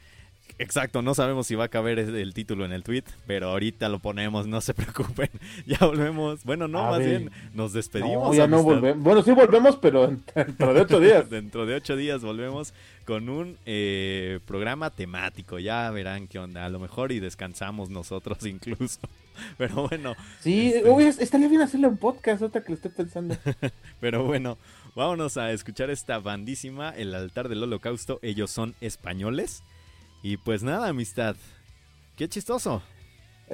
S1: Exacto, no sabemos si va a caber el título en el tweet, pero ahorita lo ponemos, no se [laughs] preocupen. Ya volvemos. Bueno, no, más bien nos despedimos.
S2: ya no volvemos. Bueno, sí volvemos, pero dentro de ocho días. [laughs]
S1: dentro de ocho días volvemos con un eh, programa temático. Ya verán qué onda. A lo mejor y descansamos nosotros [laughs] incluso. Pero bueno.
S2: Sí, este... estaría bien hacerle un podcast, otra que lo estoy pensando.
S1: pero bueno, vámonos a escuchar esta bandísima, El altar del holocausto. Ellos son españoles. Y pues nada, amistad. Qué chistoso.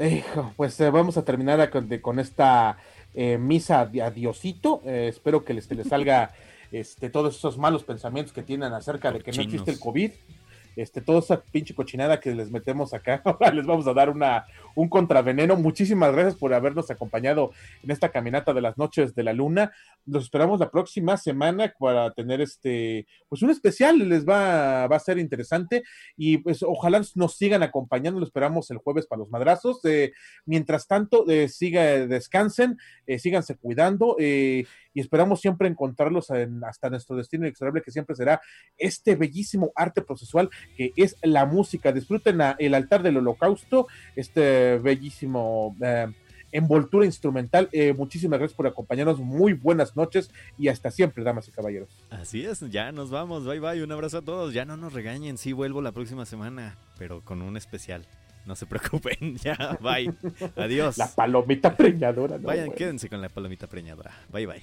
S2: Hijo, pues eh, vamos a terminar con, esta eh, misa de adiosito. Eh, espero que les, les salga [laughs] este, todos esos malos pensamientos que tienen acerca de que no existe el COVID. Este, toda esa pinche cochinada que les metemos acá. [laughs] Ahora les vamos a dar una, un contraveneno. Muchísimas gracias por habernos acompañado en esta caminata de las noches de la luna. Los esperamos la próxima semana para tener este, pues un especial, les va, va a ser interesante y pues ojalá nos sigan acompañando, lo esperamos el jueves para los madrazos. Eh, mientras tanto, eh, siga, descansen, eh, síganse cuidando y esperamos siempre encontrarlos hasta nuestro destino inexorable que siempre será este bellísimo arte procesual que es la música. Disfruten el altar del holocausto, este bellísimo envoltura instrumental. Eh, muchísimas gracias por acompañarnos. Muy buenas noches y hasta siempre, damas y caballeros.
S1: Así es, ya nos vamos. Bye bye. Un abrazo a todos. Ya no nos regañen. Sí, vuelvo la próxima semana, pero con un especial. [laughs] No se preocupen, [laughs] ya, bye. [laughs] Adiós.
S2: La palomita preñadora.
S1: No, Vayan, quédense con la palomita preñadora. Bye, bye.